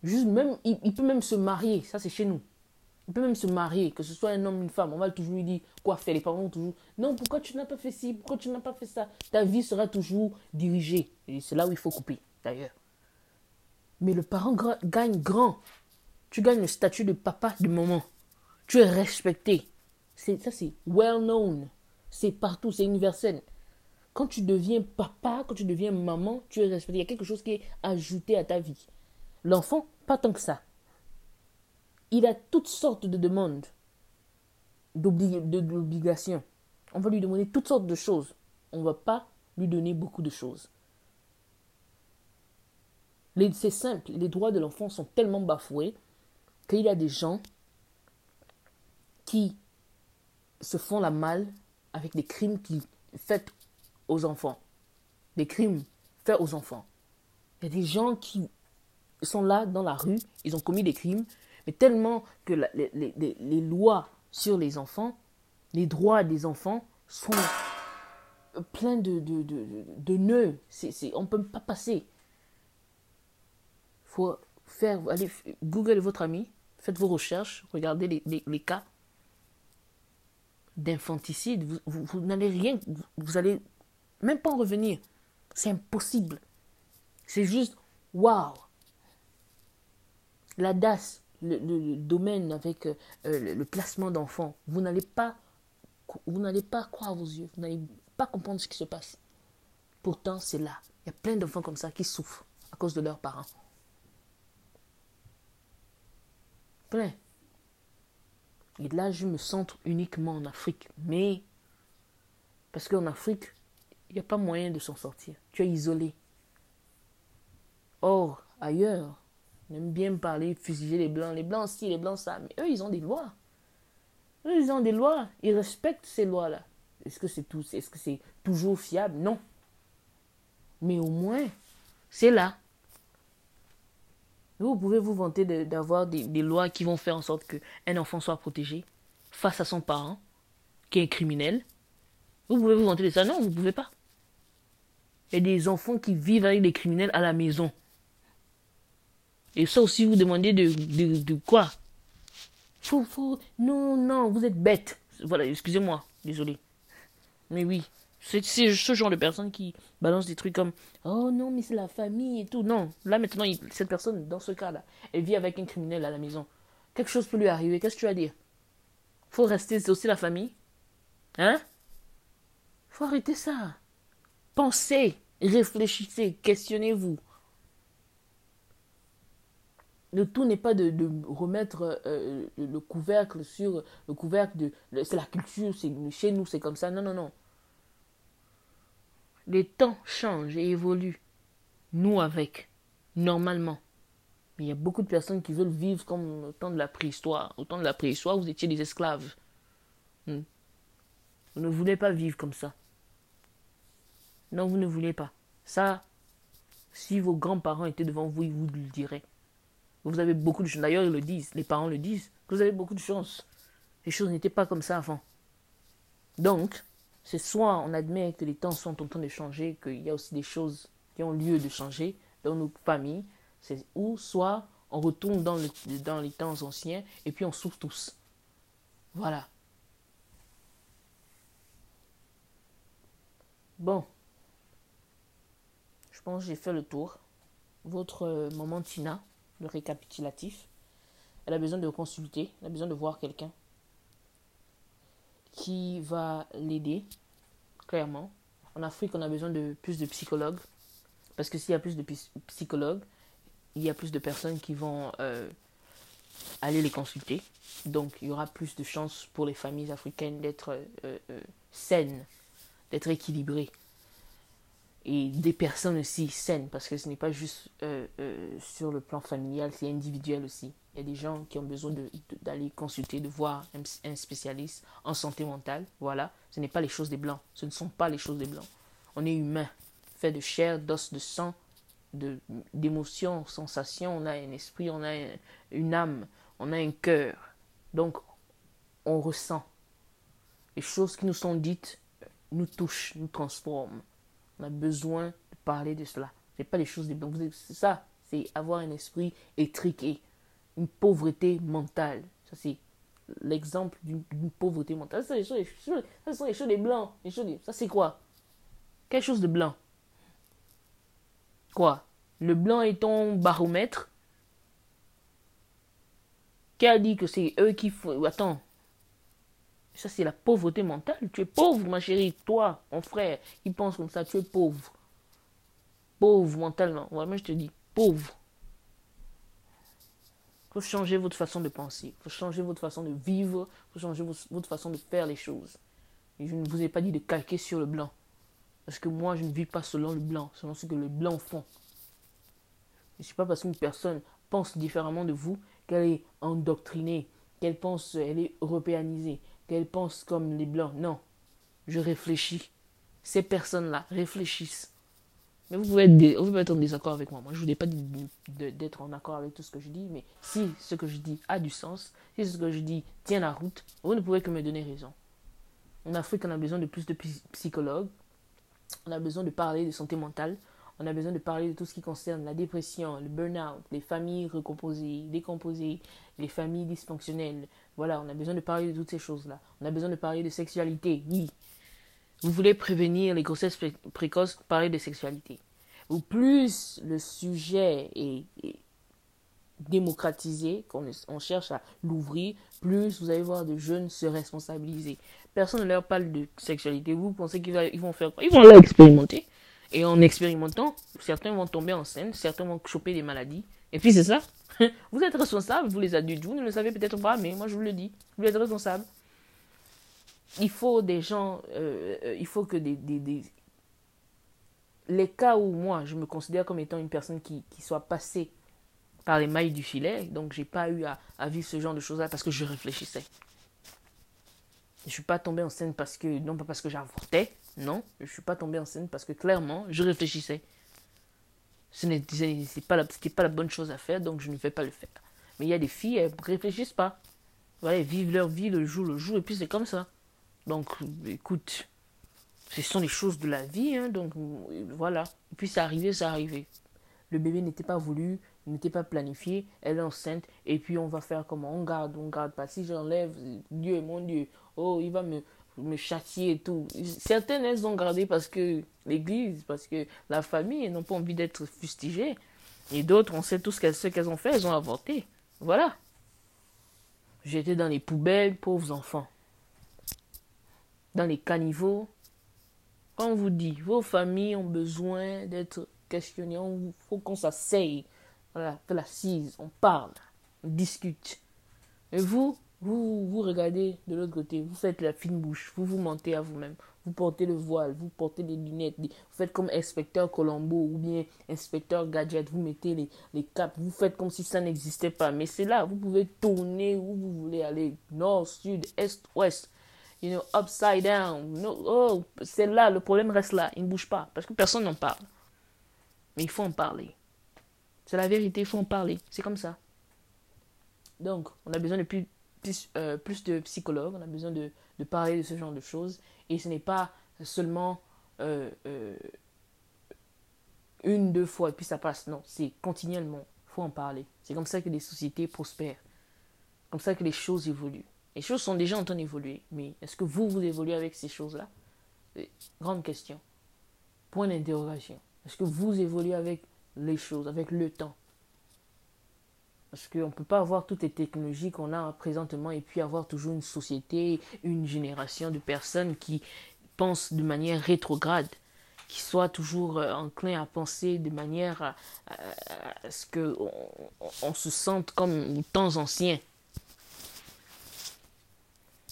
Juste même, il peut même se marier, ça c'est chez nous. Il peut même se marier, que ce soit un homme, une femme. On va toujours lui dire quoi faire. Les parents vont toujours. Non, pourquoi tu n'as pas fait ci Pourquoi tu n'as pas fait ça? Ta vie sera toujours dirigée. C'est là où il faut couper, d'ailleurs. Mais le parent gagne grand. Tu gagnes le statut de papa du moment. Tu es respecté. C'est, ça, c'est well known. C'est partout, c'est universel. Quand tu deviens papa, quand tu deviens maman, tu es respecté. Il y a quelque chose qui est ajouté à ta vie. L'enfant, pas tant que ça il a toutes sortes de demandes, d'obligations. On va lui demander toutes sortes de choses. On ne va pas lui donner beaucoup de choses. C'est simple, les droits de l'enfant sont tellement bafoués qu'il y a des gens qui se font la malle avec des crimes qu'ils faits aux enfants. Des crimes faits aux enfants. Il y a des gens qui sont là dans la rue, ils ont commis des crimes, mais tellement que les, lois sur les enfants, les droits des enfants sont pleins de, de, de, nœuds. on ne peut pas passer. Faut faire, allez, Google votre ami, faites vos recherches, regardez les, cas d'infanticide. Vous, vous, n'allez rien, vous, vous allez même pas en revenir. C'est impossible. C'est juste, waouh. La DAS, le, domaine avec euh, le, placement d'enfants, vous n'allez pas, vous n'allez pas croire vos yeux, vous n'allez pas comprendre ce qui se passe. Pourtant, c'est là. Il y a plein d'enfants comme ça qui souffrent à cause de leurs parents. Plein. Et là, je me centre uniquement en Afrique. Mais, parce qu'en Afrique, il n'y a pas moyen de s'en sortir. Tu es isolé. Or, ailleurs, on bien parler, fusiller les blancs. Les blancs ci, les blancs ça. Mais eux, ils ont des lois. Eux, ils ont des lois. Ils respectent ces lois-là. Est-ce que c'est tout, est-ce que c'est toujours fiable? Non. Mais au moins, c'est là. Vous pouvez vous vanter d'avoir des, des, lois qui vont faire en sorte qu'un enfant soit protégé face à son parent, qui est un criminel. Vous pouvez vous vanter de ça? Non, vous ne pouvez pas. Il y a des enfants qui vivent avec des criminels à la maison. Et ça aussi, vous demandez de, de, de quoi? Faut, faut... Non, non, vous êtes bête. Voilà, excusez-moi, désolé. Mais oui, c'est ce genre de personne qui balance des trucs comme Oh non, mais c'est la famille et tout. Non, là maintenant, cette personne, dans ce cas-là, elle vit avec un criminel à la maison. Quelque chose peut lui arriver. Qu'est-ce que tu vas dire? Faut rester, c'est aussi la famille. Hein? Faut arrêter ça. Pensez, réfléchissez, questionnez-vous. Le tout n'est pas de, remettre euh, le couvercle sur le couvercle de c'est la culture, c'est chez nous, c'est comme ça. Non, non, non. Les temps changent et évoluent. Nous avec, normalement. Mais il y a beaucoup de personnes qui veulent vivre comme au temps de la préhistoire. Au temps de la préhistoire, vous étiez des esclaves. Hmm. Vous ne voulez pas vivre comme ça. Non, vous ne voulez pas. Ça, si vos grands-parents étaient devant vous, ils vous le diraient. Vous avez beaucoup de chance. D'ailleurs, ils le disent. Les parents le disent. vous avez beaucoup de chance. Les choses n'étaient pas comme ça avant. Donc, c'est soit on admet que les temps sont en train de changer, qu'il y a aussi des choses qui ont lieu de changer dans nos familles, ou soit on retourne dans, le, dans les temps anciens et puis on souffre tous. Voilà. Bon pense que j'ai fait le tour. Votre euh, maman Tina, le récapitulatif, elle a besoin de consulter, elle a besoin de voir quelqu'un qui va l'aider, clairement. En Afrique, on a besoin de plus de psychologues. Parce que s'il y a plus de psychologues, il y a plus de personnes qui vont euh, aller les consulter. Donc, il y aura plus de chances pour les familles africaines d'être euh, saines, d'être équilibrées et des personnes aussi saines, parce que ce n'est pas juste euh, euh, sur le plan familial, c'est individuel aussi. Il y a des gens qui ont besoin d'aller consulter, de voir un, spécialiste en santé mentale. Voilà, ce n'est pas les choses des blancs, ce ne sont pas les choses des blancs. On est humain, fait de chair, d'os, de sang, d'émotions, sensations. On a un esprit, on a une âme, on a un cœur. Donc, on ressent. Les choses qui nous sont dites nous touchent, nous transforment. On a besoin de parler de cela. Ce n'est pas les choses des blancs. C'est ça, c'est avoir un esprit étriqué, une pauvreté mentale. Ça, c'est l'exemple d'une pauvreté mentale. Ça, sont les choses des blancs. Ça, c'est quoi? Quelque chose de blanc. Quoi? Le blanc est ton baromètre Qui a dit que c'est eux qui font. Attends, ça, c'est la pauvreté mentale. Tu es pauvre, ma chérie. Toi, mon frère, qui pense comme ça, tu es pauvre. Pauvre mentalement. Vraiment, je te dis, pauvre. Il faut changer votre façon de penser. Il faut changer votre façon de vivre. Il faut changer votre façon de faire les choses. Je ne vous ai pas dit de calquer sur le blanc. Parce que moi, je ne vis pas selon le blanc, selon ce que les blancs font. Ce n'est pas parce qu'une personne pense différemment de vous qu'elle est endoctrinée, qu'elle pense, elle est européanisée, qu'elles pensent comme les blancs. Non, je réfléchis. Ces personnes-là réfléchissent. Mais vous pouvez, être, en désaccord avec moi. Moi, je ne vous dis pas d'être en accord avec tout ce que je dis, mais si ce que je dis a du sens, si ce que je dis tient la route, vous ne pouvez que me donner raison. En Afrique, on a besoin de plus de psychologues. On a besoin de parler de santé mentale. On a besoin de parler de tout ce qui concerne la dépression, le burn-out, les familles recomposées, décomposées, les familles dysfonctionnelles. Voilà, on a besoin de parler de toutes ces choses-là. On a besoin de parler de sexualité, oui. Vous voulez prévenir les grossesses précoces, parler de sexualité. Ou plus le sujet est, démocratisé, qu'on on cherche à l'ouvrir, plus vous allez voir de jeunes se responsabiliser. Personne ne leur parle de sexualité. Vous pensez qu'ils vont faire quoi? Ils vont l'expérimenter. Et en expérimentant, certains vont tomber enceinte, certains vont choper des maladies. Et puis c'est ça. Vous êtes responsable, vous les adultes. Vous ne le savez peut-être pas, mais moi je vous le dis. Vous êtes responsable. Il faut des gens, euh, euh, il faut que des, Les cas où moi je me considère comme étant une personne qui, qui soit passée par les mailles du filet, donc j'ai pas eu à, vivre ce genre de choses-là parce que je réfléchissais. Je suis pas tombé enceinte parce que, non pas parce que j'avortais, non, je suis pas tombé enceinte parce que clairement, je réfléchissais. Ce n'était pas, la, bonne chose à faire, donc je ne vais pas le faire. Mais il y a des filles, elles réfléchissent pas. Voilà, elles vivent leur vie le jour le jour, et puis c'est comme ça. Donc, écoute, ce sont les choses de la vie, hein, donc voilà. Et puis c'est arrivé, c'est arrivé. Le bébé n'était pas voulu, n'était pas planifié, elle est enceinte, et puis on va faire comment? On garde, on garde pas. Si j'enlève, Dieu, mon Dieu, oh, il va me, me châtier et tout. Certaines, elles ont gardé parce que l'église, parce que la famille, elles n'ont pas envie d'être fustigées. Et d'autres, on sait tout ce qu'elles ont fait, elles ont avorté. Voilà. J'étais dans les poubelles, pauvres enfants. Dans les caniveaux. Quand on vous dit, vos familles ont besoin d'être questionnées, il faut qu'on s'asseye. Voilà, que l'assise, on parle, on discute. Et vous, vous, vous regardez de l'autre côté, vous faites la fine bouche, vous vous mentez à vous-même, vous portez le voile, vous portez des lunettes, vous faites comme inspecteur Colombo ou bien inspecteur Gadget, vous mettez les, les capes, vous faites comme si ça n'existait pas. Mais c'est là, vous pouvez tourner où vous voulez aller, nord, sud, est, ouest, you know, upside down. No, oh, c'est là, le problème reste là, il ne bouge pas, parce que personne n'en parle. Mais il faut en parler. C'est la vérité, il faut en parler, c'est comme ça. Donc, on a besoin de plus plus, euh, plus de psychologues, on a besoin de, de, parler de ce genre de choses. Et ce n'est pas seulement euh, euh, une, deux fois et puis ça passe. Non, c'est continuellement. Il faut en parler. C'est comme ça que les sociétés prospèrent. Comme ça que les choses évoluent. Les choses sont déjà en train d'évoluer. Mais est-ce que vous, vous évoluez avec ces choses-là? Grande question. Point d'interrogation. Est-ce que vous évoluez avec les choses, avec le temps? Parce qu'on ne peut pas avoir toutes les technologies qu'on a présentement et puis avoir toujours une société, une génération de personnes qui pensent de manière rétrograde, qui soient toujours euh, enclins à penser de manière à, ce qu'on on, se sente comme aux temps anciens.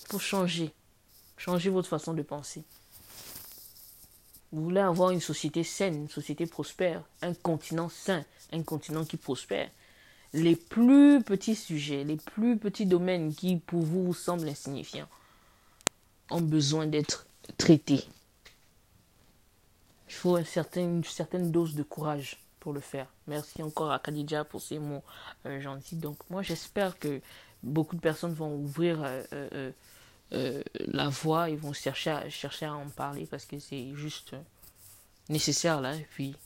Il faut changer. Changer votre façon de penser. Vous voulez avoir une société saine, une société prospère, un continent sain, un continent qui prospère les plus petits sujets, les plus petits domaines qui pour vous semblent insignifiants ont besoin d'être traités. Il faut une certaine, dose de courage pour le faire. Merci encore à Khadija pour ces mots euh, gentils. Donc moi j'espère que beaucoup de personnes vont ouvrir euh, euh, la voie et vont chercher à, chercher à en parler parce que c'est juste nécessaire là. Et puis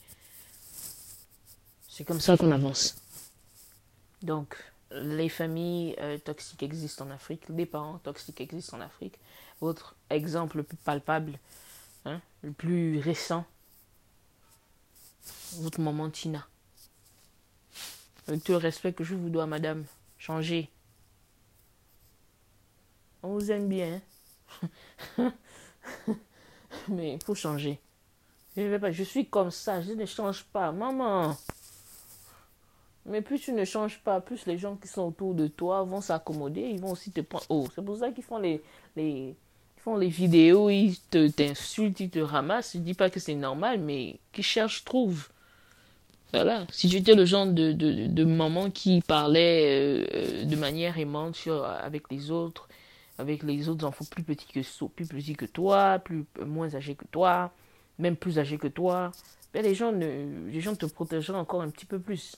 c'est comme ça qu'on avance. Donc, les familles euh, toxiques existent en Afrique, les parents toxiques existent en Afrique. Autre exemple le plus palpable, hein, le plus récent, votre maman Tina. Avec tout le respect que je vous dois, madame, changez. On vous aime bien. Hein. Mais il faut changer. Je, vais pas, je suis comme ça, je ne change pas. Maman. Mais plus tu ne changes pas, plus les gens qui sont autour de toi vont s'accommoder, ils vont aussi te prendre. Oh, c'est pour ça qu'ils font les, les, ils font les vidéos, ils te t'insultent, ils te ramassent. Je dis pas que c'est normal, mais qui cherchent trouvent. Voilà. Si tu étais le genre de, de, de maman qui parlait euh, de manière aimante avec les autres, avec les autres enfants plus petits que toi, plus moins âgés que toi, même plus âgés que toi, ben les gens ne, les gens te protégeraient encore un petit peu plus.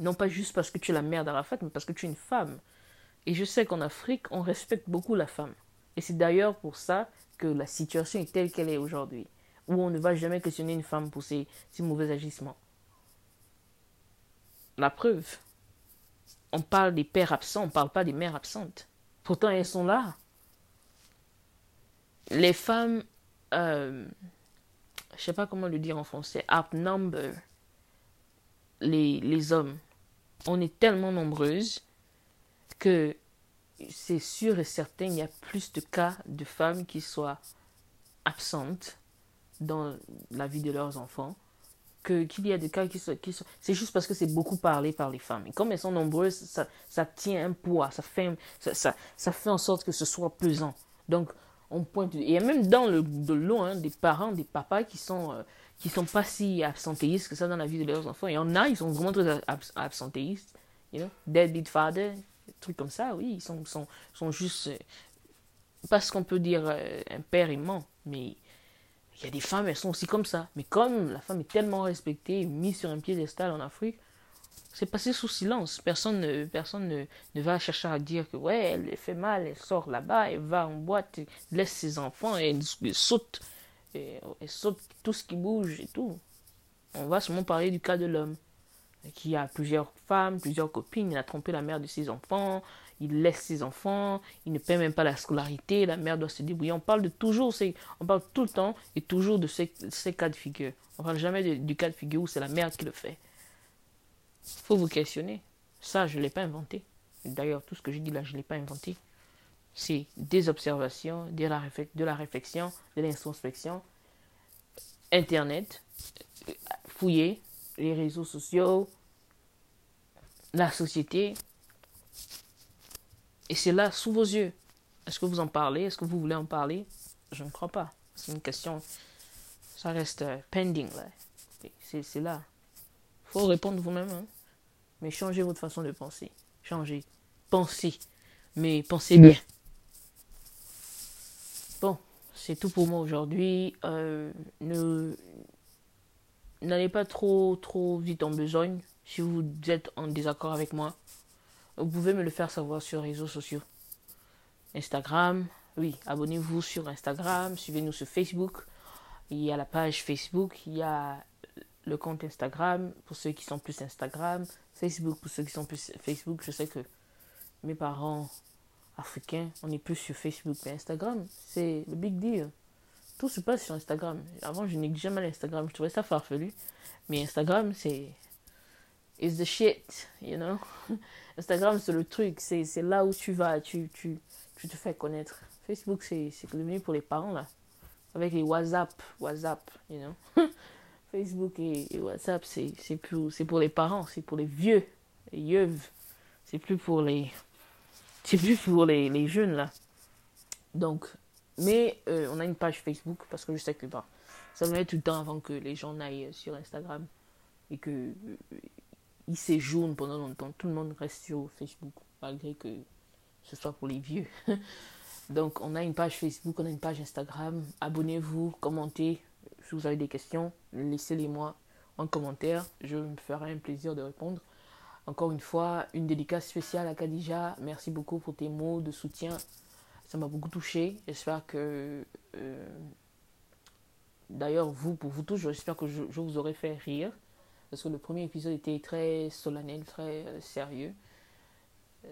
Non pas juste parce que tu es la mère d'Arafat, mais parce que tu es une femme. Et je sais qu'en Afrique, on respecte beaucoup la femme. Et c'est d'ailleurs pour ça que la situation est telle qu'elle est aujourd'hui, où on ne va jamais questionner une femme pour ses, ses mauvais agissements. La preuve, on parle des pères absents, on ne parle pas des mères absentes. Pourtant, elles sont là. Les femmes, euh, je ne sais pas comment le dire en français, outnumber les, les hommes on est tellement nombreuses que c'est sûr et certain, il y a plus de cas de femmes qui soient absentes dans la vie de leurs enfants que qu'il y a des cas qui sont, qui sont c'est juste parce que c'est beaucoup parlé par les femmes. Et comme elles sont nombreuses ça, ça tient un poids ça fait ça, ça, fait en sorte que ce soit pesant. Donc on pointe et même dans le de l'eau hein, des parents des papas qui sont euh, qui sont pas si absentéistes que ça dans la vie de leurs enfants. Il y en a, ils sont vraiment très absentéistes. You know? Deadbeat father, trucs comme ça, oui, ils sont, sont, sont juste. Euh, pas ce qu'on peut dire euh, un père aimant, mais il y a des femmes, elles sont aussi comme ça. Mais comme la femme est tellement respectée, mise sur un piédestal en Afrique, c'est passé sous silence. Personne, ne, personne ne, ne, va chercher à dire que, ouais, elle fait mal, elle sort là-bas, elle va en boîte, laisse ses enfants, et elle saute et, saute tout ce qui bouge et tout. On va seulement parler du cas de l'homme. qui a plusieurs femmes, plusieurs copines, il a trompé la mère de ses enfants, il laisse ses enfants, il ne paie même pas la scolarité, la mère doit se débrouiller. On parle de toujours, on parle tout le temps et toujours de ces, ces cas de figure. On parle jamais du cas de figure où c'est la mère qui le fait. faut vous questionner. Ça, je ne l'ai pas inventé. D'ailleurs, tout ce que je dis là, je ne l'ai pas inventé. C'est des observations, de la, de la réflexion, de l'introspection, Internet, fouiller les réseaux sociaux, la société. Et c'est là, sous vos yeux. Est-ce que vous en parlez? Est-ce que vous voulez en parler? Je ne crois pas. C'est une question. Ça reste euh, pending. C'est là. faut répondre vous-même. Hein. Mais changez votre façon de penser. Changez. Pensez. Mais pensez bien. C'est tout pour moi aujourd'hui. Euh, ne n'allez pas trop trop vite en besogne. Si vous êtes en désaccord avec moi, vous pouvez me le faire savoir sur les réseaux sociaux. Instagram, oui, abonnez-vous sur Instagram, suivez-nous sur Facebook. Il y a la page Facebook, il y a le compte Instagram pour ceux qui sont plus Instagram, Facebook pour ceux qui sont plus Facebook. Je sais que mes parents africains, on est plus sur Facebook, mais Instagram, c'est le big deal. Tout se passe sur Instagram. Avant, je négligeais jamais l'Instagram, je trouvais ça farfelu. Mais Instagram, c'est. It's the shit, you know? Instagram, c'est le truc, c'est là où tu vas, tu, tu, tu te fais connaître. Facebook, c'est devenu pour les parents, là. Avec les WhatsApp, WhatsApp, you know? Facebook et, WhatsApp, c'est pour les parents, c'est pour les vieux, les yeux. C'est plus pour les. C'est plus pour les, les, jeunes, là. Donc, mais euh, on a une page Facebook parce que je sais que bah, ça être tout le temps avant que les gens n'aillent sur Instagram et que euh, ils pendant longtemps. Tout le monde reste sur Facebook malgré que ce soit pour les vieux. Donc, on a une page Facebook, on a une page Instagram. Abonnez-vous, commentez. Si vous avez des questions, laissez-les moi en commentaire. Je me ferai un plaisir de répondre. Encore une fois, une dédicace spéciale à Khadija. Merci beaucoup pour tes mots de soutien. Ça m'a beaucoup touché. J'espère que. Euh, d'ailleurs, vous, pour vous tous, j'espère que je, vous aurai fait rire. Parce que le premier épisode était très solennel, très euh, sérieux.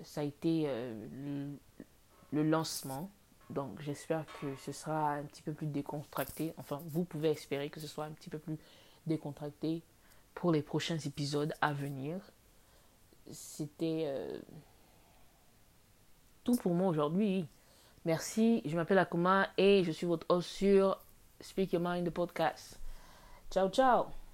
Ça a été euh, le, lancement. Donc j'espère que ce sera un petit peu plus décontracté. Enfin, vous pouvez espérer que ce soit un petit peu plus décontracté pour les prochains épisodes à venir. C'était tout pour moi aujourd'hui. Merci, je m'appelle Akuma et je suis votre host sur Speak Your Mind, podcast. Ciao, ciao!